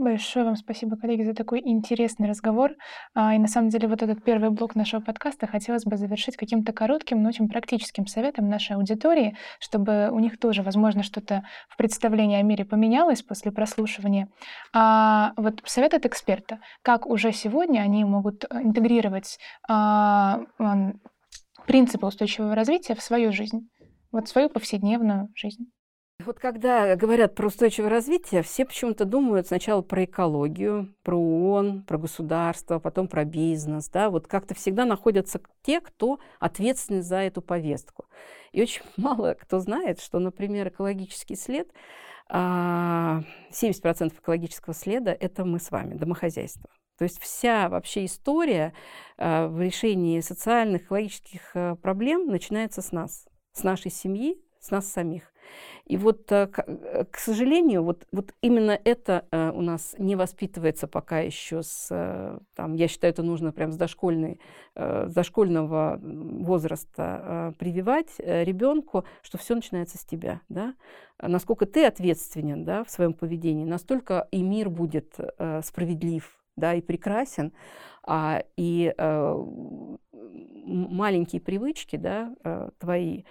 Большое вам спасибо, коллеги, за такой интересный разговор. А, и на самом деле вот этот первый блок нашего подкаста хотелось бы завершить каким-то коротким, но очень практическим советом нашей аудитории, чтобы у них тоже, возможно, что-то в представлении о мире поменялось после прослушивания. А вот совет от эксперта, как уже сегодня они могут интегрировать а, принципы устойчивого развития в свою жизнь, вот свою повседневную жизнь. Вот когда говорят про устойчивое развитие, все почему-то думают сначала про экологию, про ООН, про государство, потом про бизнес. Да? Вот как-то всегда находятся те, кто ответственны за эту повестку. И очень мало кто знает, что, например, экологический след, 70% а, экологического следа – это мы с вами, домохозяйство. То есть вся вообще история э, в решении социальных, экологических э, проблем начинается с нас, с нашей семьи, с нас самих. И вот, э, к сожалению, вот, вот именно это у нас не воспитывается пока еще с, там, я считаю, это нужно прям с, дошкольной, с дошкольного возраста прививать ребенку, что все начинается с тебя, да? Насколько ты ответственен, да, в своем поведении, настолько и мир будет справедлив, да, и прекрасен, а, и а, маленькие привычки, да, а, твои, а,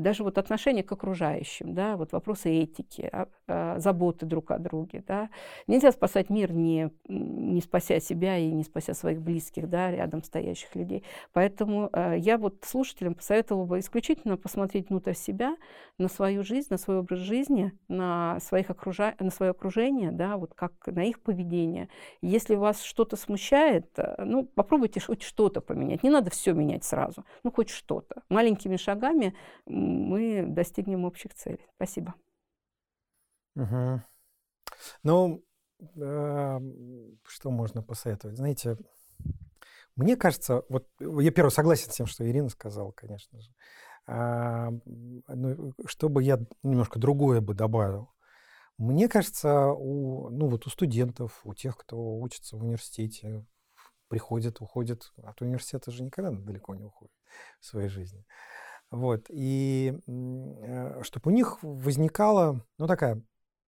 даже вот отношение к окружающим, да, вот вопросы этики, а, а, заботы друг о друге, да. Нельзя спасать мир, не, не спася себя и не спася своих близких, да, рядом стоящих людей. Поэтому а, я вот слушателям посоветовала бы исключительно посмотреть внутрь себя, на свою жизнь, на свой образ жизни, на, своих окружа... на свое окружение, да, вот как на их поведение. Если вас что-то смущает, ну, попробуйте хоть что-то поменять. Не надо все менять сразу, ну, хоть что-то. Маленькими шагами мы достигнем общих целей. Спасибо. Угу. Ну, э, что можно посоветовать? Знаете, мне кажется, вот я первый согласен с тем, что Ирина сказала, конечно же. А, ну, чтобы я немножко другое бы добавил. Мне кажется, у, ну, вот у студентов, у тех, кто учится в университете, приходит, уходит, от университета же никогда далеко не уходит в своей жизни. Вот. И э, чтобы у них возникала, ну, такая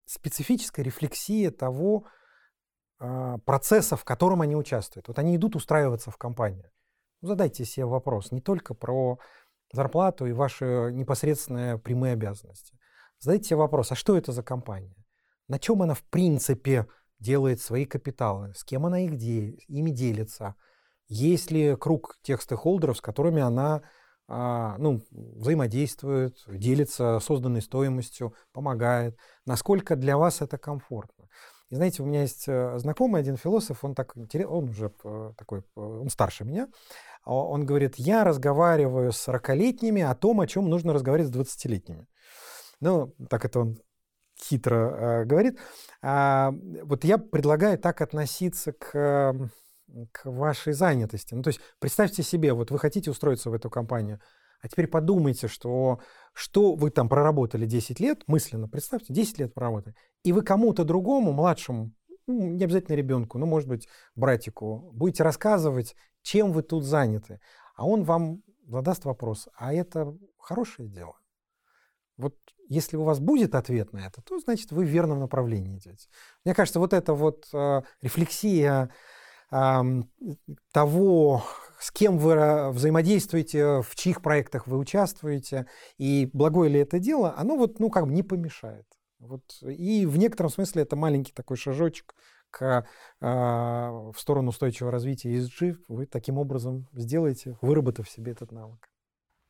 специфическая рефлексия того э, процесса, в котором они участвуют. Вот они идут устраиваться в компанию. Ну, задайте себе вопрос не только про зарплату и ваши непосредственные прямые обязанности. Задайте себе вопрос, а что это за компания? На чем она в принципе делает свои капиталы? С кем она их де- ими делится? Есть ли круг тех стейкхолдеров, с которыми она а, ну, взаимодействует, делится созданной стоимостью, помогает. Насколько для вас это комфортно? И знаете, у меня есть э, знакомый один философ, он так он уже э, такой, э, он старше меня. А он говорит, я разговариваю с 40-летними о том, о чем нужно разговаривать с 20-летними. Ну, так это он хитро э, говорит. А, вот я предлагаю так относиться к к вашей занятости. Ну, то есть представьте себе, вот вы хотите устроиться в эту компанию, а теперь подумайте, что, что вы там проработали 10 лет, мысленно представьте, 10 лет проработали, и вы кому-то другому, младшему, ну, не обязательно ребенку, ну, может быть, братику, будете рассказывать, чем вы тут заняты, а он вам задаст вопрос, а это хорошее дело? Вот если у вас будет ответ на это, то значит вы в верном направлении идете. Мне кажется, вот эта вот э, рефлексия того, с кем вы взаимодействуете, в чьих проектах вы участвуете, и благое ли это дело, оно вот, ну, как бы не помешает. Вот. И в некотором смысле это маленький такой шажочек к, э, в сторону устойчивого развития ESG. Вы таким образом сделаете, выработав себе этот навык.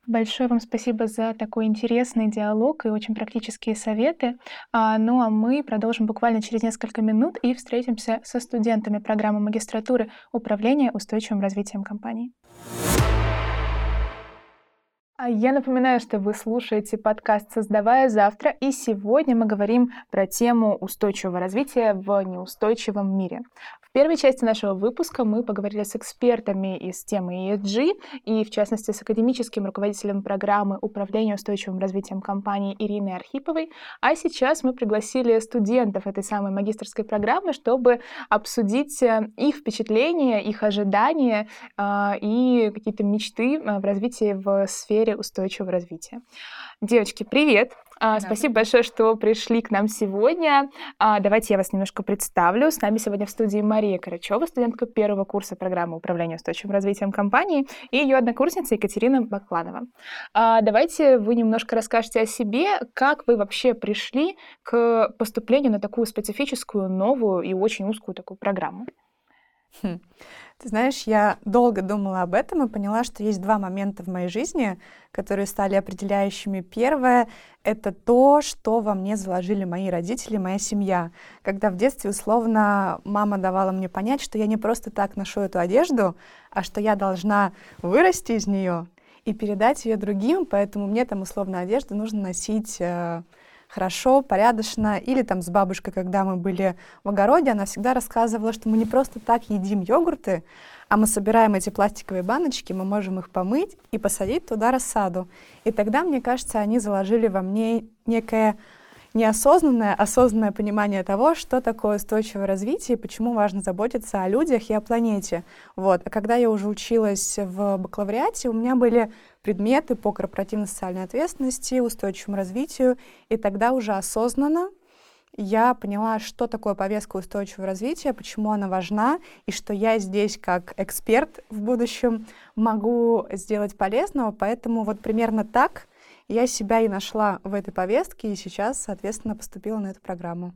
Большое вам спасибо за такой интересный диалог и очень практические советы. А, ну а мы продолжим буквально через несколько минут и встретимся со студентами программы магистратуры управления устойчивым развитием компании. А я напоминаю, что вы слушаете подкаст «Создавая завтра», и сегодня мы говорим про тему устойчивого развития в неустойчивом мире. В первой части нашего выпуска мы поговорили с экспертами из темы ESG и, в частности, с академическим руководителем программы управления устойчивым развитием компании Ириной Архиповой. А сейчас мы пригласили студентов этой самой магистрской программы, чтобы обсудить э, их впечатления, их ожидания э, и какие-то мечты э, в развитии в сфере устойчивого развития. Девочки, привет! А, да. Спасибо большое, что пришли к нам сегодня. А, давайте я вас немножко представлю. С нами сегодня в студии Мария Карачева, студентка первого курса программы управления устойчивым развитием компании, и ее однокурсница Екатерина Бакланова. А, давайте вы немножко расскажете о себе, как вы вообще пришли к поступлению на такую специфическую, новую и очень узкую такую программу. Хм. Ты знаешь, я долго думала об этом и поняла, что есть два момента в моей жизни, которые стали определяющими. Первое — это то, что во мне заложили мои родители, моя семья. Когда в детстве, условно, мама давала мне понять, что я не просто так ношу эту одежду, а что я должна вырасти из нее и передать ее другим, поэтому мне там, условно, одежду нужно носить э, хорошо, порядочно. Или там с бабушкой, когда мы были в огороде, она всегда рассказывала, что мы не просто так едим йогурты, а мы собираем эти пластиковые баночки, мы можем их помыть и посадить туда рассаду. И тогда, мне кажется, они заложили во мне некое неосознанное, осознанное понимание того, что такое устойчивое развитие и почему важно заботиться о людях и о планете. Вот. А когда я уже училась в бакалавриате, у меня были предметы по корпоративной социальной ответственности, устойчивому развитию, и тогда уже осознанно я поняла, что такое повестка устойчивого развития, почему она важна, и что я здесь как эксперт в будущем могу сделать полезного. Поэтому вот примерно так я себя и нашла в этой повестке, и сейчас, соответственно, поступила на эту программу.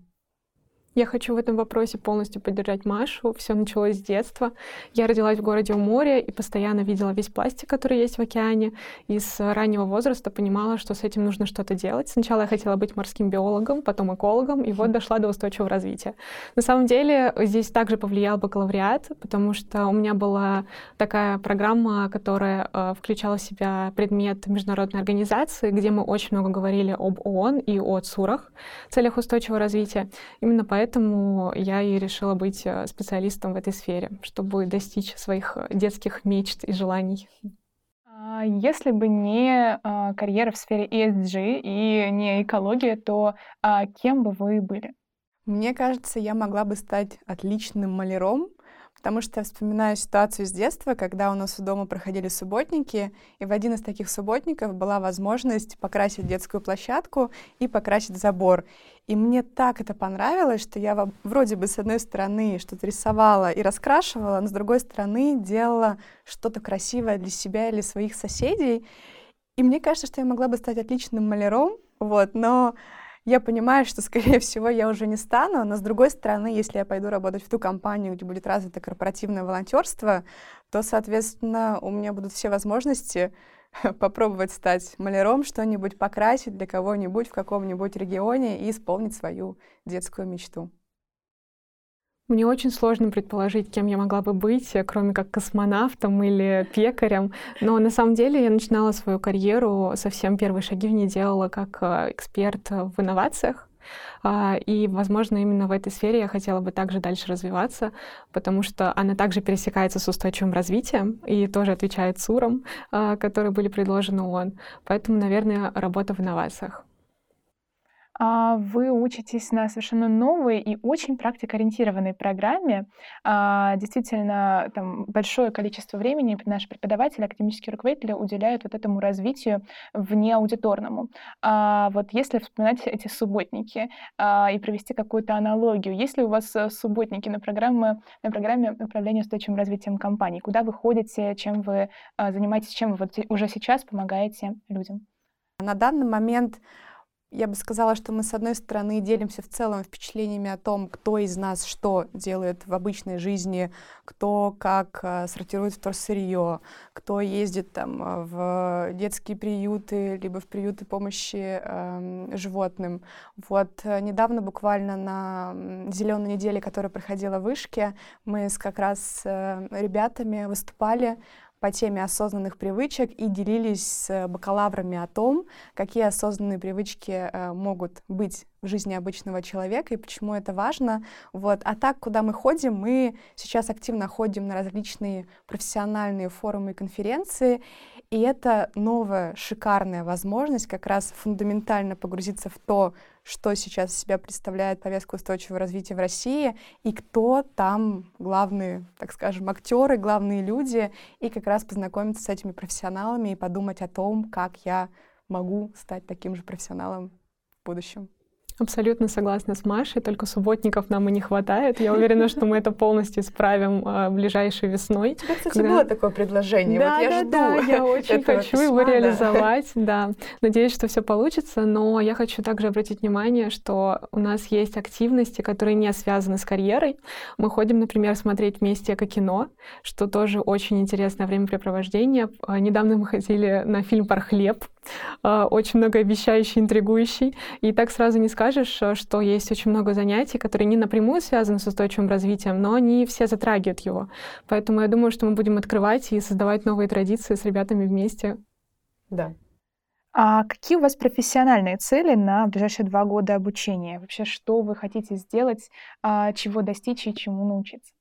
Я хочу в этом вопросе полностью поддержать Машу. Все началось с детства. Я родилась в городе у моря и постоянно видела весь пластик, который есть в океане. И с раннего возраста понимала, что с этим нужно что-то делать. Сначала я хотела быть морским биологом, потом экологом, и вот дошла до устойчивого развития. На самом деле здесь также повлиял бакалавриат, потому что у меня была такая программа, которая э, включала в себя предмет международной организации, где мы очень много говорили об ООН и о ЦУРах, целях устойчивого развития. Именно поэтому поэтому я и решила быть э, специалистом в этой сфере, чтобы достичь своих э, детских мечт и желаний. А если бы не а, карьера в сфере ESG и не экология, то а, кем бы вы были? Мне кажется, я могла бы стать отличным маляром, потому что я вспоминаю ситуацию с детства, когда у нас у дома проходили субботники, и в один из таких субботников была возможность покрасить детскую площадку и покрасить забор. И мне так это понравилось, что я вроде бы с одной стороны что-то рисовала и раскрашивала, но с другой стороны делала что-то красивое для себя или своих соседей. И мне кажется, что я могла бы стать отличным маляром, вот, но я понимаю, что, скорее всего, я уже не стану, но, с другой стороны, если я пойду работать в ту компанию, где будет развито корпоративное волонтерство, то, соответственно, у меня будут все возможности попробовать стать маляром, что-нибудь покрасить для кого-нибудь в каком-нибудь регионе и исполнить свою детскую мечту. Мне очень сложно предположить, кем я могла бы быть, кроме как космонавтом или пекарем. Но на самом деле я начинала свою карьеру, совсем первые шаги в ней делала как э, эксперт в инновациях. А, и, возможно, именно в этой сфере я хотела бы также дальше развиваться, потому что она также пересекается с устойчивым развитием и тоже отвечает СУРам, а, которые были предложены ООН. Поэтому, наверное, работа в инновациях. А, вы учитесь на совершенно новой и очень практикоориентированной программе. А, действительно, там большое количество времени наши преподаватели, академические руководители уделяют вот этому развитию вне аудиторному. А, вот если вспоминать эти субботники и провести какую-то аналогию, есть ли у вас э, субботники на программе, на программе управления устойчивым развитием компаний? Куда вы ходите, чем вы занимаетесь, чем вы вот уже сейчас помогаете людям? На данный момент я бы сказала, что мы, с одной стороны, делимся в целом впечатлениями о том, кто из нас что делает в обычной жизни, кто как э, сортирует вторсырье, кто ездит там э, в детские приюты, либо в приюты помощи э, животным. Вот э, недавно, буквально на зеленой неделе, которая проходила в Вышке, мы с как раз э, ребятами выступали по теме осознанных привычек и делились с бакалаврами о том, какие осознанные привычки э, могут быть в жизни обычного человека и почему это важно. Вот. А так, куда мы ходим, мы сейчас активно ходим на различные профессиональные форумы и конференции, и это новая шикарная возможность как раз фундаментально погрузиться в то, что сейчас из себя представляет повестка устойчивого развития в России, и кто там главные, так скажем, актеры, главные люди, и как раз познакомиться с этими профессионалами и подумать о том, как я могу стать таким же профессионалом в будущем. Абсолютно согласна с Машей, только субботников нам и не хватает. Я уверена, что мы это полностью исправим а, ближайшей весной. У тебя, кстати, когда... было такое предложение. Да, вот я да, жду да, я очень хочу письма, его реализовать. Да. надеюсь, что все получится. Но я хочу также обратить внимание, что у нас есть активности, которые не связаны с карьерой. Мы ходим, например, смотреть вместе эко-кино, что тоже очень интересное времяпрепровождение. А, недавно мы ходили на фильм «Про хлеб», а, очень многообещающий, интригующий. И так сразу не скажешь, э, что есть очень много занятий, которые не напрямую связаны с устойчивым развитием, но они все затрагивают его. Поэтому я думаю, что мы будем открывать и создавать новые традиции с ребятами вместе. Да. А какие у вас профессиональные цели на ближайшие два года обучения? Вообще, что вы хотите сделать, а, чего достичь и чему научиться?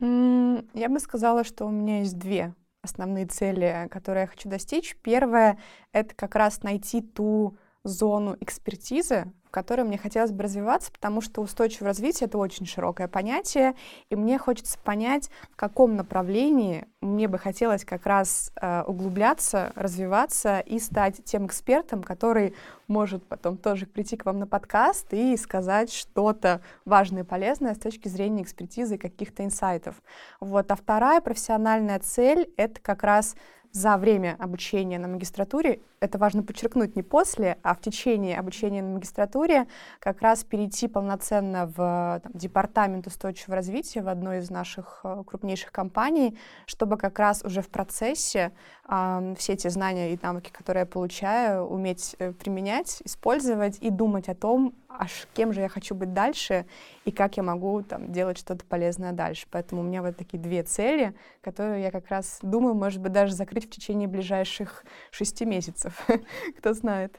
Я бы сказала, что у меня есть две основные цели, которые я хочу достичь. Первое — это как раз найти ту зону экспертизы, которой мне хотелось бы развиваться, потому что устойчивое развитие — это очень широкое понятие, и мне хочется понять, в каком направлении мне бы хотелось как раз э, углубляться, развиваться и стать тем экспертом, который может потом тоже прийти к вам на подкаст и сказать что-то важное и полезное с точки зрения экспертизы и каких-то инсайтов. Вот. А вторая профессиональная цель — это как раз за время обучения на магистратуре, это важно подчеркнуть не после, а в течение обучения на магистратуре, как раз перейти полноценно в там, департамент устойчивого развития в одной из наших э, крупнейших компаний, чтобы как раз уже в процессе э, все эти знания и навыки, которые я получаю, уметь э, применять, использовать и думать о том, аж кем же я хочу быть дальше и как я могу там, делать что-то полезное дальше. Поэтому у меня вот такие две цели, которые я как раз думаю, может быть, даже закрыть в течение ближайших шести месяцев. Кто знает.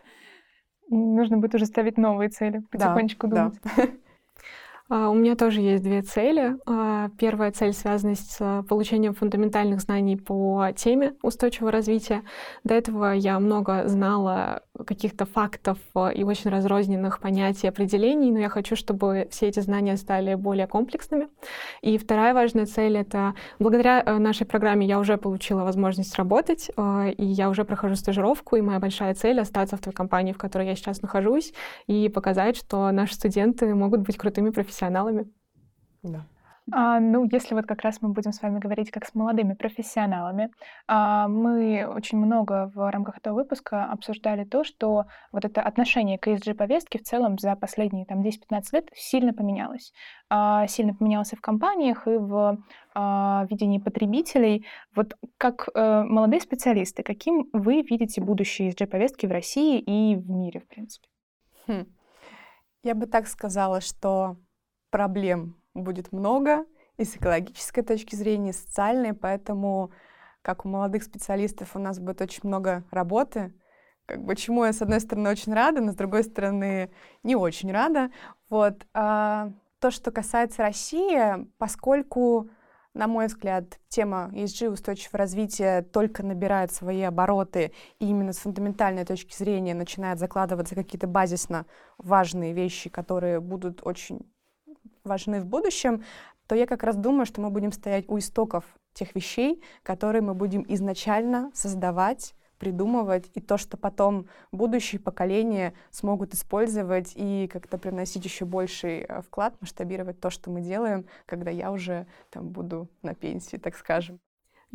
Нужно будет уже ставить новые цели, потихонечку да, думать. Да. А, у меня тоже есть две цели. А, первая цель связана с получением фундаментальных знаний по теме устойчивого развития. До этого я много знала каких-то фактов а, и очень разрозненных понятий, определений, но я хочу, чтобы все эти знания стали более комплексными. И вторая важная цель — это благодаря э, нашей программе я уже получила возможность работать, и я уже прохожу стажировку, и моя большая цель — остаться в той компании, в которой я сейчас нахожусь, и показать, что наши студенты могут быть крутыми профессионалами. Да. А, ну, если вот как раз мы будем с вами говорить как с молодыми профессионалами, а, мы очень много в рамках этого выпуска обсуждали то, что вот это отношение к ESG-повестке в целом за последние там, 10-15 лет сильно поменялось. А, сильно поменялось и в компаниях, и в а, видении потребителей. Вот как а, молодые специалисты, каким вы видите будущее ESG-повестки в России и в мире, в принципе? Хм. Я бы так сказала, что проблем будет много и с экологической точки зрения, и социальной, поэтому как у молодых специалистов у нас будет очень много работы, как бы чему я, с одной стороны, очень рада, но с другой стороны, не очень рада. Вот. А то, что касается России, поскольку На мой взгляд, тема ESG устойчивого развития только набирает свои обороты, и именно с фундаментальной точки зрения начинает закладываться какие-то базисно важные вещи, которые будут очень важны в будущем, то я как раз думаю, что мы будем стоять у истоков тех вещей, которые мы будем изначально создавать придумывать, и то, что потом будущие поколения смогут использовать и как-то приносить еще больший э, вклад, масштабировать то, что мы делаем, когда я уже там буду на пенсии, так скажем.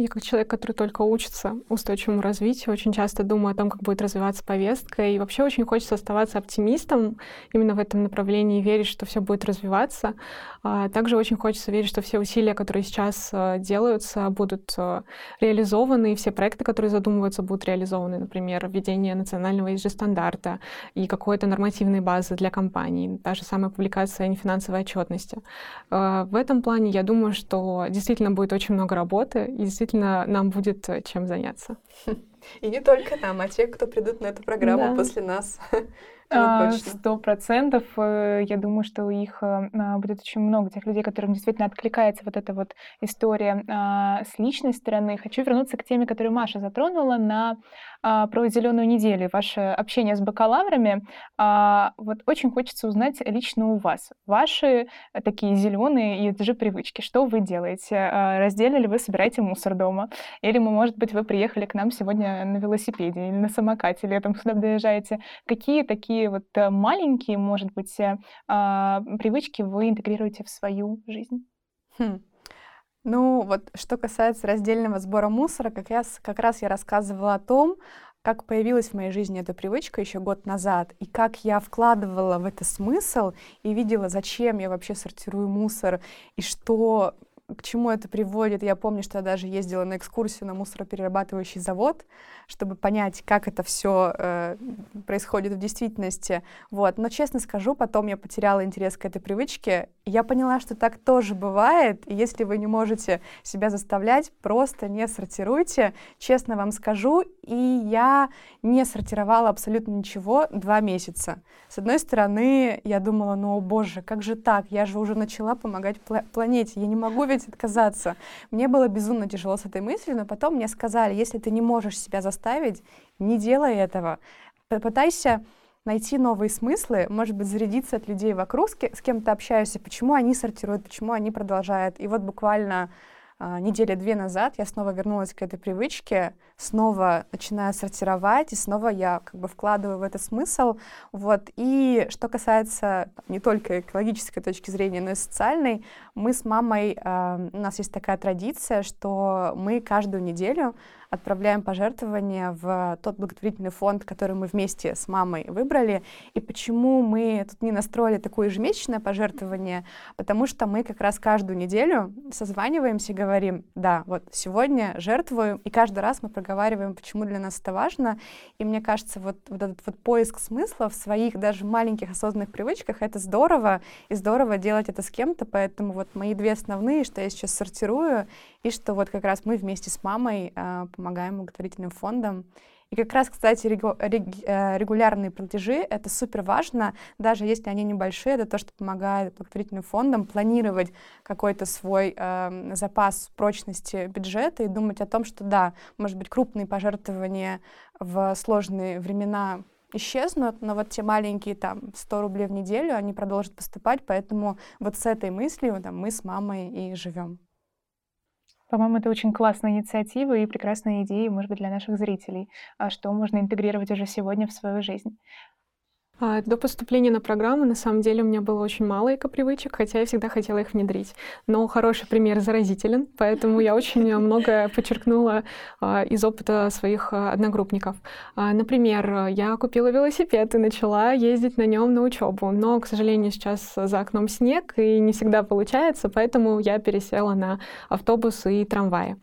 Я как человек, который только учится устойчивому развитию, очень часто думаю о том, как будет развиваться повестка, и вообще очень хочется оставаться оптимистом именно в этом направлении, верить, что все будет развиваться. А также очень хочется верить, что все усилия, которые сейчас э, делаются, будут э, реализованы, и все проекты, которые задумываются, будут реализованы. Например, введение национального ESG-стандарта и какой-то нормативной базы для компаний, та же самая публикация нефинансовой отчетности. Э, в этом плане я думаю, что действительно будет очень много работы, и действительно действительно нам будет э, чем заняться. И не только нам, а те, кто придут на эту программу да. после нас. А, сто процентов. Э, я думаю, что у их э, а, будет очень много тех людей, которым действительно откликается вот эта вот история а, с личной стороны. Хочу вернуться к теме, которую Маша затронула на про зеленую неделю, ваше общение с бакалаврами. Вот очень хочется узнать лично у вас ваши такие зеленые ESG привычки. Что вы делаете? Раздельно ли вы собираете мусор дома? Или, может быть, вы приехали к нам сегодня на велосипеде или на самокате, летом сюда доезжаете? Какие такие такие вот э, маленькие, может быть, э, а, привычки вы интегрируете в свою жизнь? Хм. Ну, вот что касается раздельного сбора мусора, как раз, как раз я рассказывала о том, как появилась в моей жизни эта привычка еще год назад, и как я вкладывала в это смысл и видела, зачем я вообще сортирую мусор, и что к чему это приводит. Я помню, что я даже ездила на экскурсию на мусороперерабатывающий завод, чтобы понять, как это все э, происходит в действительности. Вот. Но, честно скажу, потом я потеряла интерес к этой привычке. Я поняла, что так тоже бывает. И если вы не можете себя заставлять, просто не сортируйте. Честно вам скажу, и я не сортировала абсолютно ничего два месяца. С одной стороны, я думала, ну, боже, как же так? Я же уже начала помогать планете. Я не могу ведь ведь отказаться. Мне было безумно тяжело с этой мыслью, но потом мне сказали, если ты не можешь себя заставить, не делай этого. Попытайся найти новые смыслы, может быть, зарядиться от людей вокруг, с кем ты общаешься, почему они сортируют, почему они продолжают. И вот буквально а, недели две назад я снова вернулась к этой привычке, снова начинаю сортировать, и снова я как бы вкладываю в это смысл. Вот. И что касается не только экологической точки зрения, но и социальной, мы с мамой, э, у нас есть такая традиция, что мы каждую неделю отправляем пожертвования в тот благотворительный фонд, который мы вместе с мамой выбрали. И почему мы тут не настроили такое ежемесячное пожертвование? Потому что мы как раз каждую неделю созваниваемся и говорим, да, вот сегодня жертвуем, и каждый раз мы проговариваем, почему для нас это важно. И мне кажется, вот, вот этот вот поиск смысла в своих даже маленьких осознанных привычках, это здорово, и здорово делать это с кем-то, поэтому вот мои две основные, что я сейчас сортирую, и что вот как раз мы вместе с мамой э, помогаем благотворительным фондам. И как раз, кстати, э, регулярные платежи — это супер важно, даже если они небольшие, это то, что помогает благотворительным фондам планировать какой-то свой э, запас прочности бюджета и думать о том, что да, может быть, крупные пожертвования в сложные времена исчезнут, но вот те маленькие там 100 рублей в неделю, они продолжат поступать, поэтому вот с этой мыслью там, мы с мамой и живем. По-моему, это очень классная инициатива и прекрасная идея, может быть, для наших зрителей, а что можно интегрировать уже сегодня в свою жизнь. А, до поступления на программу, на самом деле, у меня было очень мало эко-привычек, хотя я всегда хотела их внедрить. Но хороший пример заразителен, поэтому я очень много подчеркнула а, из опыта своих а, одногруппников. Например, я купила велосипед и начала ездить на нем на учебу, но, к сожалению, сейчас за окном снег и не всегда получается, поэтому я пересела на автобусы и трамваи.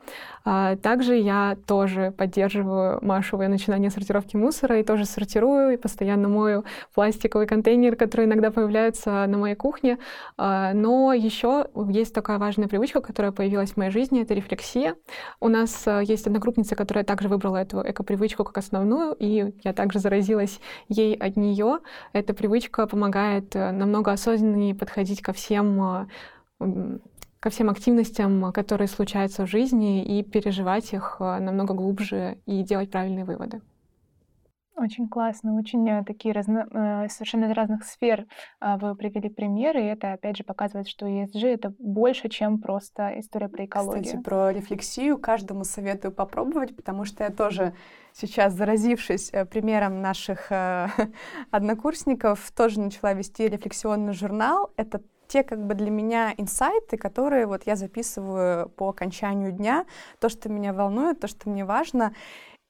Также я тоже поддерживаю Машевое начинание сортировки мусора и тоже сортирую и постоянно мою пластиковый контейнер, которые иногда появляются на моей кухне. А, но еще есть такая важная привычка, которая появилась в моей жизни, это рефлексия. У нас а, есть одногруппница, которая также выбрала эту эко-привычку как основную, и я также заразилась ей от нее. Эта привычка помогает э, намного осознаннее подходить ко всем а, ко всем активностям, которые случаются в жизни, и переживать их намного глубже и делать правильные выводы. Очень классно, очень э, такие разно, э, совершенно из разных сфер а, вы привели примеры, и это опять же показывает, что ESG это больше, чем просто история про экологию. Кстати, про рефлексию каждому советую попробовать, потому что я тоже сейчас, заразившись э, примером наших однокурсников, тоже начала вести рефлексионный журнал. Это те как бы для меня инсайты, которые вот я записываю по окончанию дня, то, что меня волнует, то, что мне важно.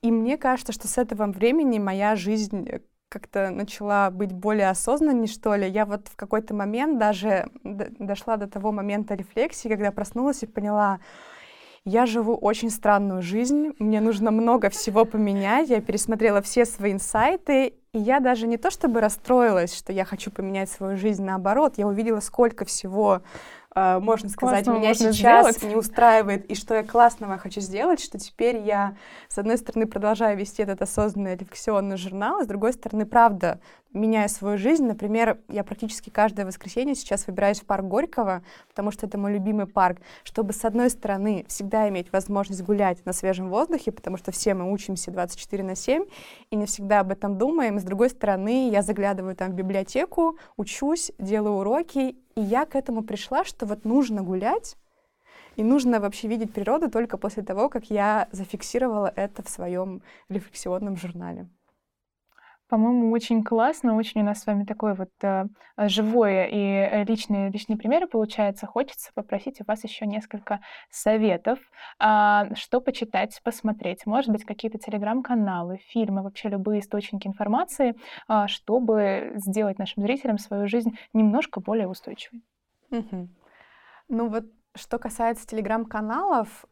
И мне кажется, что с этого времени моя жизнь э, как-то начала быть более осознанней, что ли. Я вот в какой-то момент даже дошла до того момента рефлексии, когда проснулась и поняла, я живу очень странную жизнь, мне нужно много всего поменять, я пересмотрела все свои инсайты, и я даже не то чтобы расстроилась, что я хочу поменять свою жизнь, наоборот, я увидела, сколько всего э, можно сказать, меня сейчас сделать. не устраивает, и что я классного хочу сделать, что теперь я, с одной стороны, продолжаю вести этот осознанный рефлексионный журнал, а с другой стороны, правда, меняя свою жизнь. Например, я практически каждое воскресенье сейчас выбираюсь в парк Горького, потому что это мой любимый парк, чтобы, с одной стороны, всегда иметь возможность гулять на свежем воздухе, потому что все мы учимся 24 на 7 и не всегда об этом думаем. С другой стороны, я заглядываю там в библиотеку, учусь, делаю уроки, и я к этому пришла, что вот нужно гулять, и нужно вообще видеть природу только после того, как я зафиксировала это в своем рефлексионном журнале. По-моему, очень классно, очень у нас с вами такое вот э, живое и э, личные, личные примеры получается. Хочется попросить у вас еще несколько советов, э, что почитать, посмотреть. Может быть, какие-то телеграм-каналы, фильмы, вообще любые источники информации, э, чтобы сделать нашим зрителям свою жизнь немножко более устойчивой. Угу. Ну вот, что касается телеграм-каналов,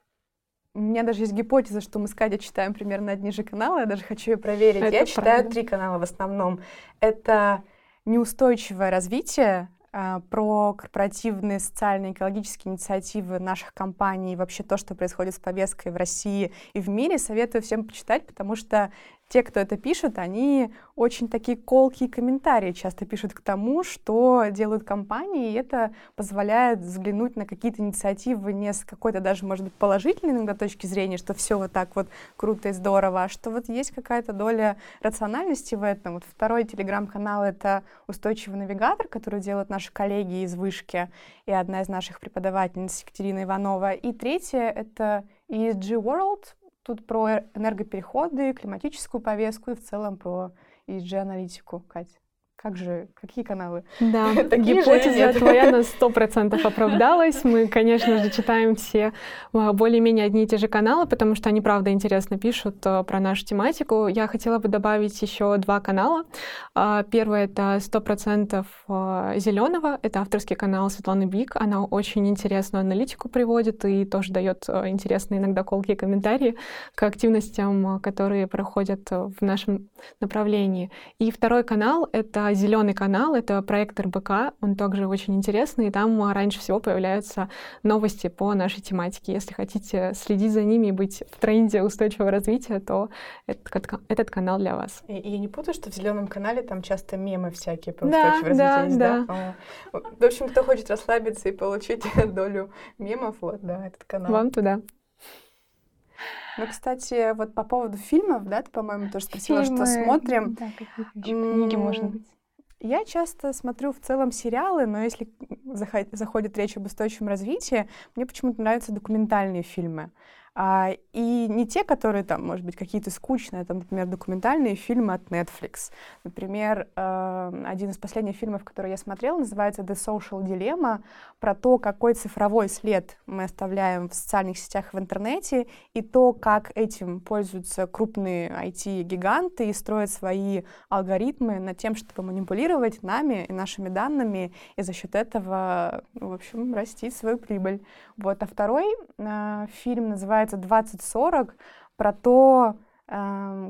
у меня даже есть гипотеза, что мы с Катей читаем примерно одни же каналы. Я даже хочу ее проверить. Это я правда. читаю три канала в основном. Это неустойчивое развитие, а, про корпоративные социальные экологические инициативы наших компаний и вообще то, что происходит с повесткой в России и в мире, советую всем почитать, потому что те, кто это пишет, они очень такие колкие комментарии часто пишут к тому, что делают компании, и это позволяет взглянуть на какие-то инициативы не с какой-то даже, может быть, положительной иногда точки зрения, что все вот так вот круто и здорово, а что вот есть какая-то доля рациональности в этом. Вот второй телеграм-канал — это «Устойчивый навигатор», который делают наши коллеги из Вышки и одна из наших преподавательниц Екатерина Иванова. И третье — это ESG World, Тут про энергопереходы, климатическую повестку и в целом про ESG-аналитику, Катя. Как же, какие каналы? Да, гипотеза твоя на сто процентов оправдалась. Мы, конечно же, читаем все а, более-менее одни и те же каналы, потому что они, правда, интересно пишут а, про нашу тематику. Я хотела бы добавить еще два канала. А, первый — это сто процентов зеленого. Это авторский канал Светланы Бик. Она очень интересную аналитику приводит и тоже дает интересные иногда колкие комментарии к активностям, которые проходят в нашем направлении. И второй канал — это зеленый канал, это проект РБК, он также очень интересный, и там а, раньше всего появляются новости по нашей тематике. Если хотите следить за ними и быть в тренде устойчивого развития, то этот, этот канал для вас. И, я не путаю, что в зеленом канале там часто мемы всякие про да, устойчивое да, развитие. Да, да. да. В общем, кто хочет расслабиться и получить долю мемов, вот, да, этот канал. Вам туда. Ну, кстати, вот по поводу фильмов, да, ты, по-моему, тоже спросила, Фильмы, что смотрим. Да, какие книги, можно быть. Я часто смотрю в целом сериалы, но если заходит речь об устойчивом развитии, мне почему-то нравятся документальные фильмы. А, и не те, которые там, может быть, какие-то скучные, там, например, документальные фильмы от Netflix. Например, э, один из последних фильмов, который я смотрела, называется The Social Dilemma, про то, какой цифровой след мы оставляем в социальных сетях в интернете, и то, как этим пользуются крупные IT-гиганты и строят свои алгоритмы над тем, чтобы манипулировать нами и нашими данными, и за счет этого, в общем, растить свою прибыль. Вот. А второй э, фильм называется называется «2040», про то,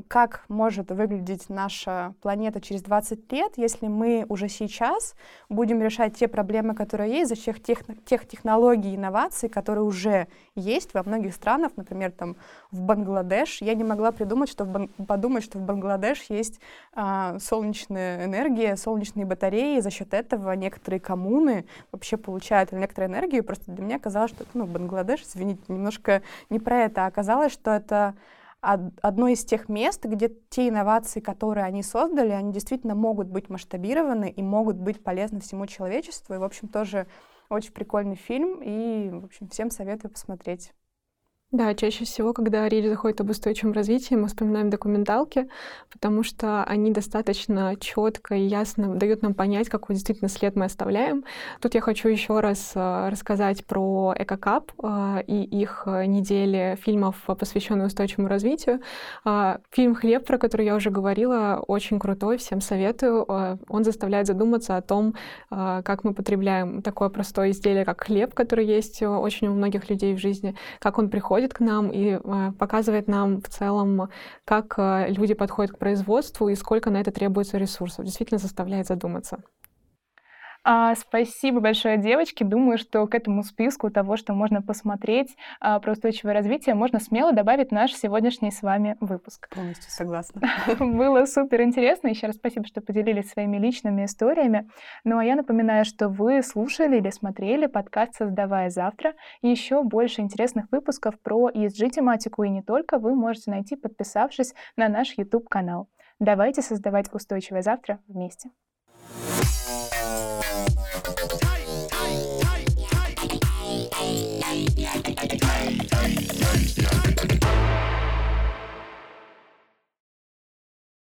как может выглядеть наша планета через 20 лет, если мы уже сейчас будем решать те проблемы, которые есть, за счет тех, тех технологий и инноваций, которые уже есть во многих странах, например, там в Бангладеш. Я не могла придумать, что в Бан... подумать, что в Бангладеш есть а, солнечная энергия, солнечные батареи, за счет этого некоторые коммуны вообще получают электроэнергию. Просто для меня казалось, что ну, Бангладеш, извините, немножко не про это, а оказалось, что это одно из тех мест, где те инновации, которые они создали, они действительно могут быть масштабированы и могут быть полезны всему человечеству. И, в общем, тоже очень прикольный фильм, и, в общем, всем советую посмотреть. Да, чаще всего, когда речь заходит об устойчивом развитии, мы вспоминаем документалки, потому что они достаточно четко и ясно дают нам понять, какой действительно след мы оставляем. Тут я хочу еще раз э, рассказать про Экокап э, и их э, недели фильмов, посвященных устойчивому развитию. Фильм «Хлеб», про который я уже говорила, очень крутой, всем советую. Он заставляет задуматься о том, как мы потребляем такое простое изделие, как хлеб, который есть очень у многих людей в жизни, как он приходит приходит к нам и э, показывает нам в целом, как э, люди подходят к производству и сколько на это требуется ресурсов. Действительно заставляет задуматься. А, спасибо большое, девочки. Думаю, что к этому списку того, что можно посмотреть а, про устойчивое развитие, можно смело добавить наш сегодняшний с вами выпуск. Полностью согласна. Было супер интересно. Еще раз спасибо, что поделились своими личными историями. Ну а я напоминаю, что вы слушали или смотрели подкаст «Создавая завтра». Еще больше интересных выпусков про ESG-тематику и не только вы можете найти, подписавшись на наш YouTube-канал. Давайте создавать устойчивое завтра вместе.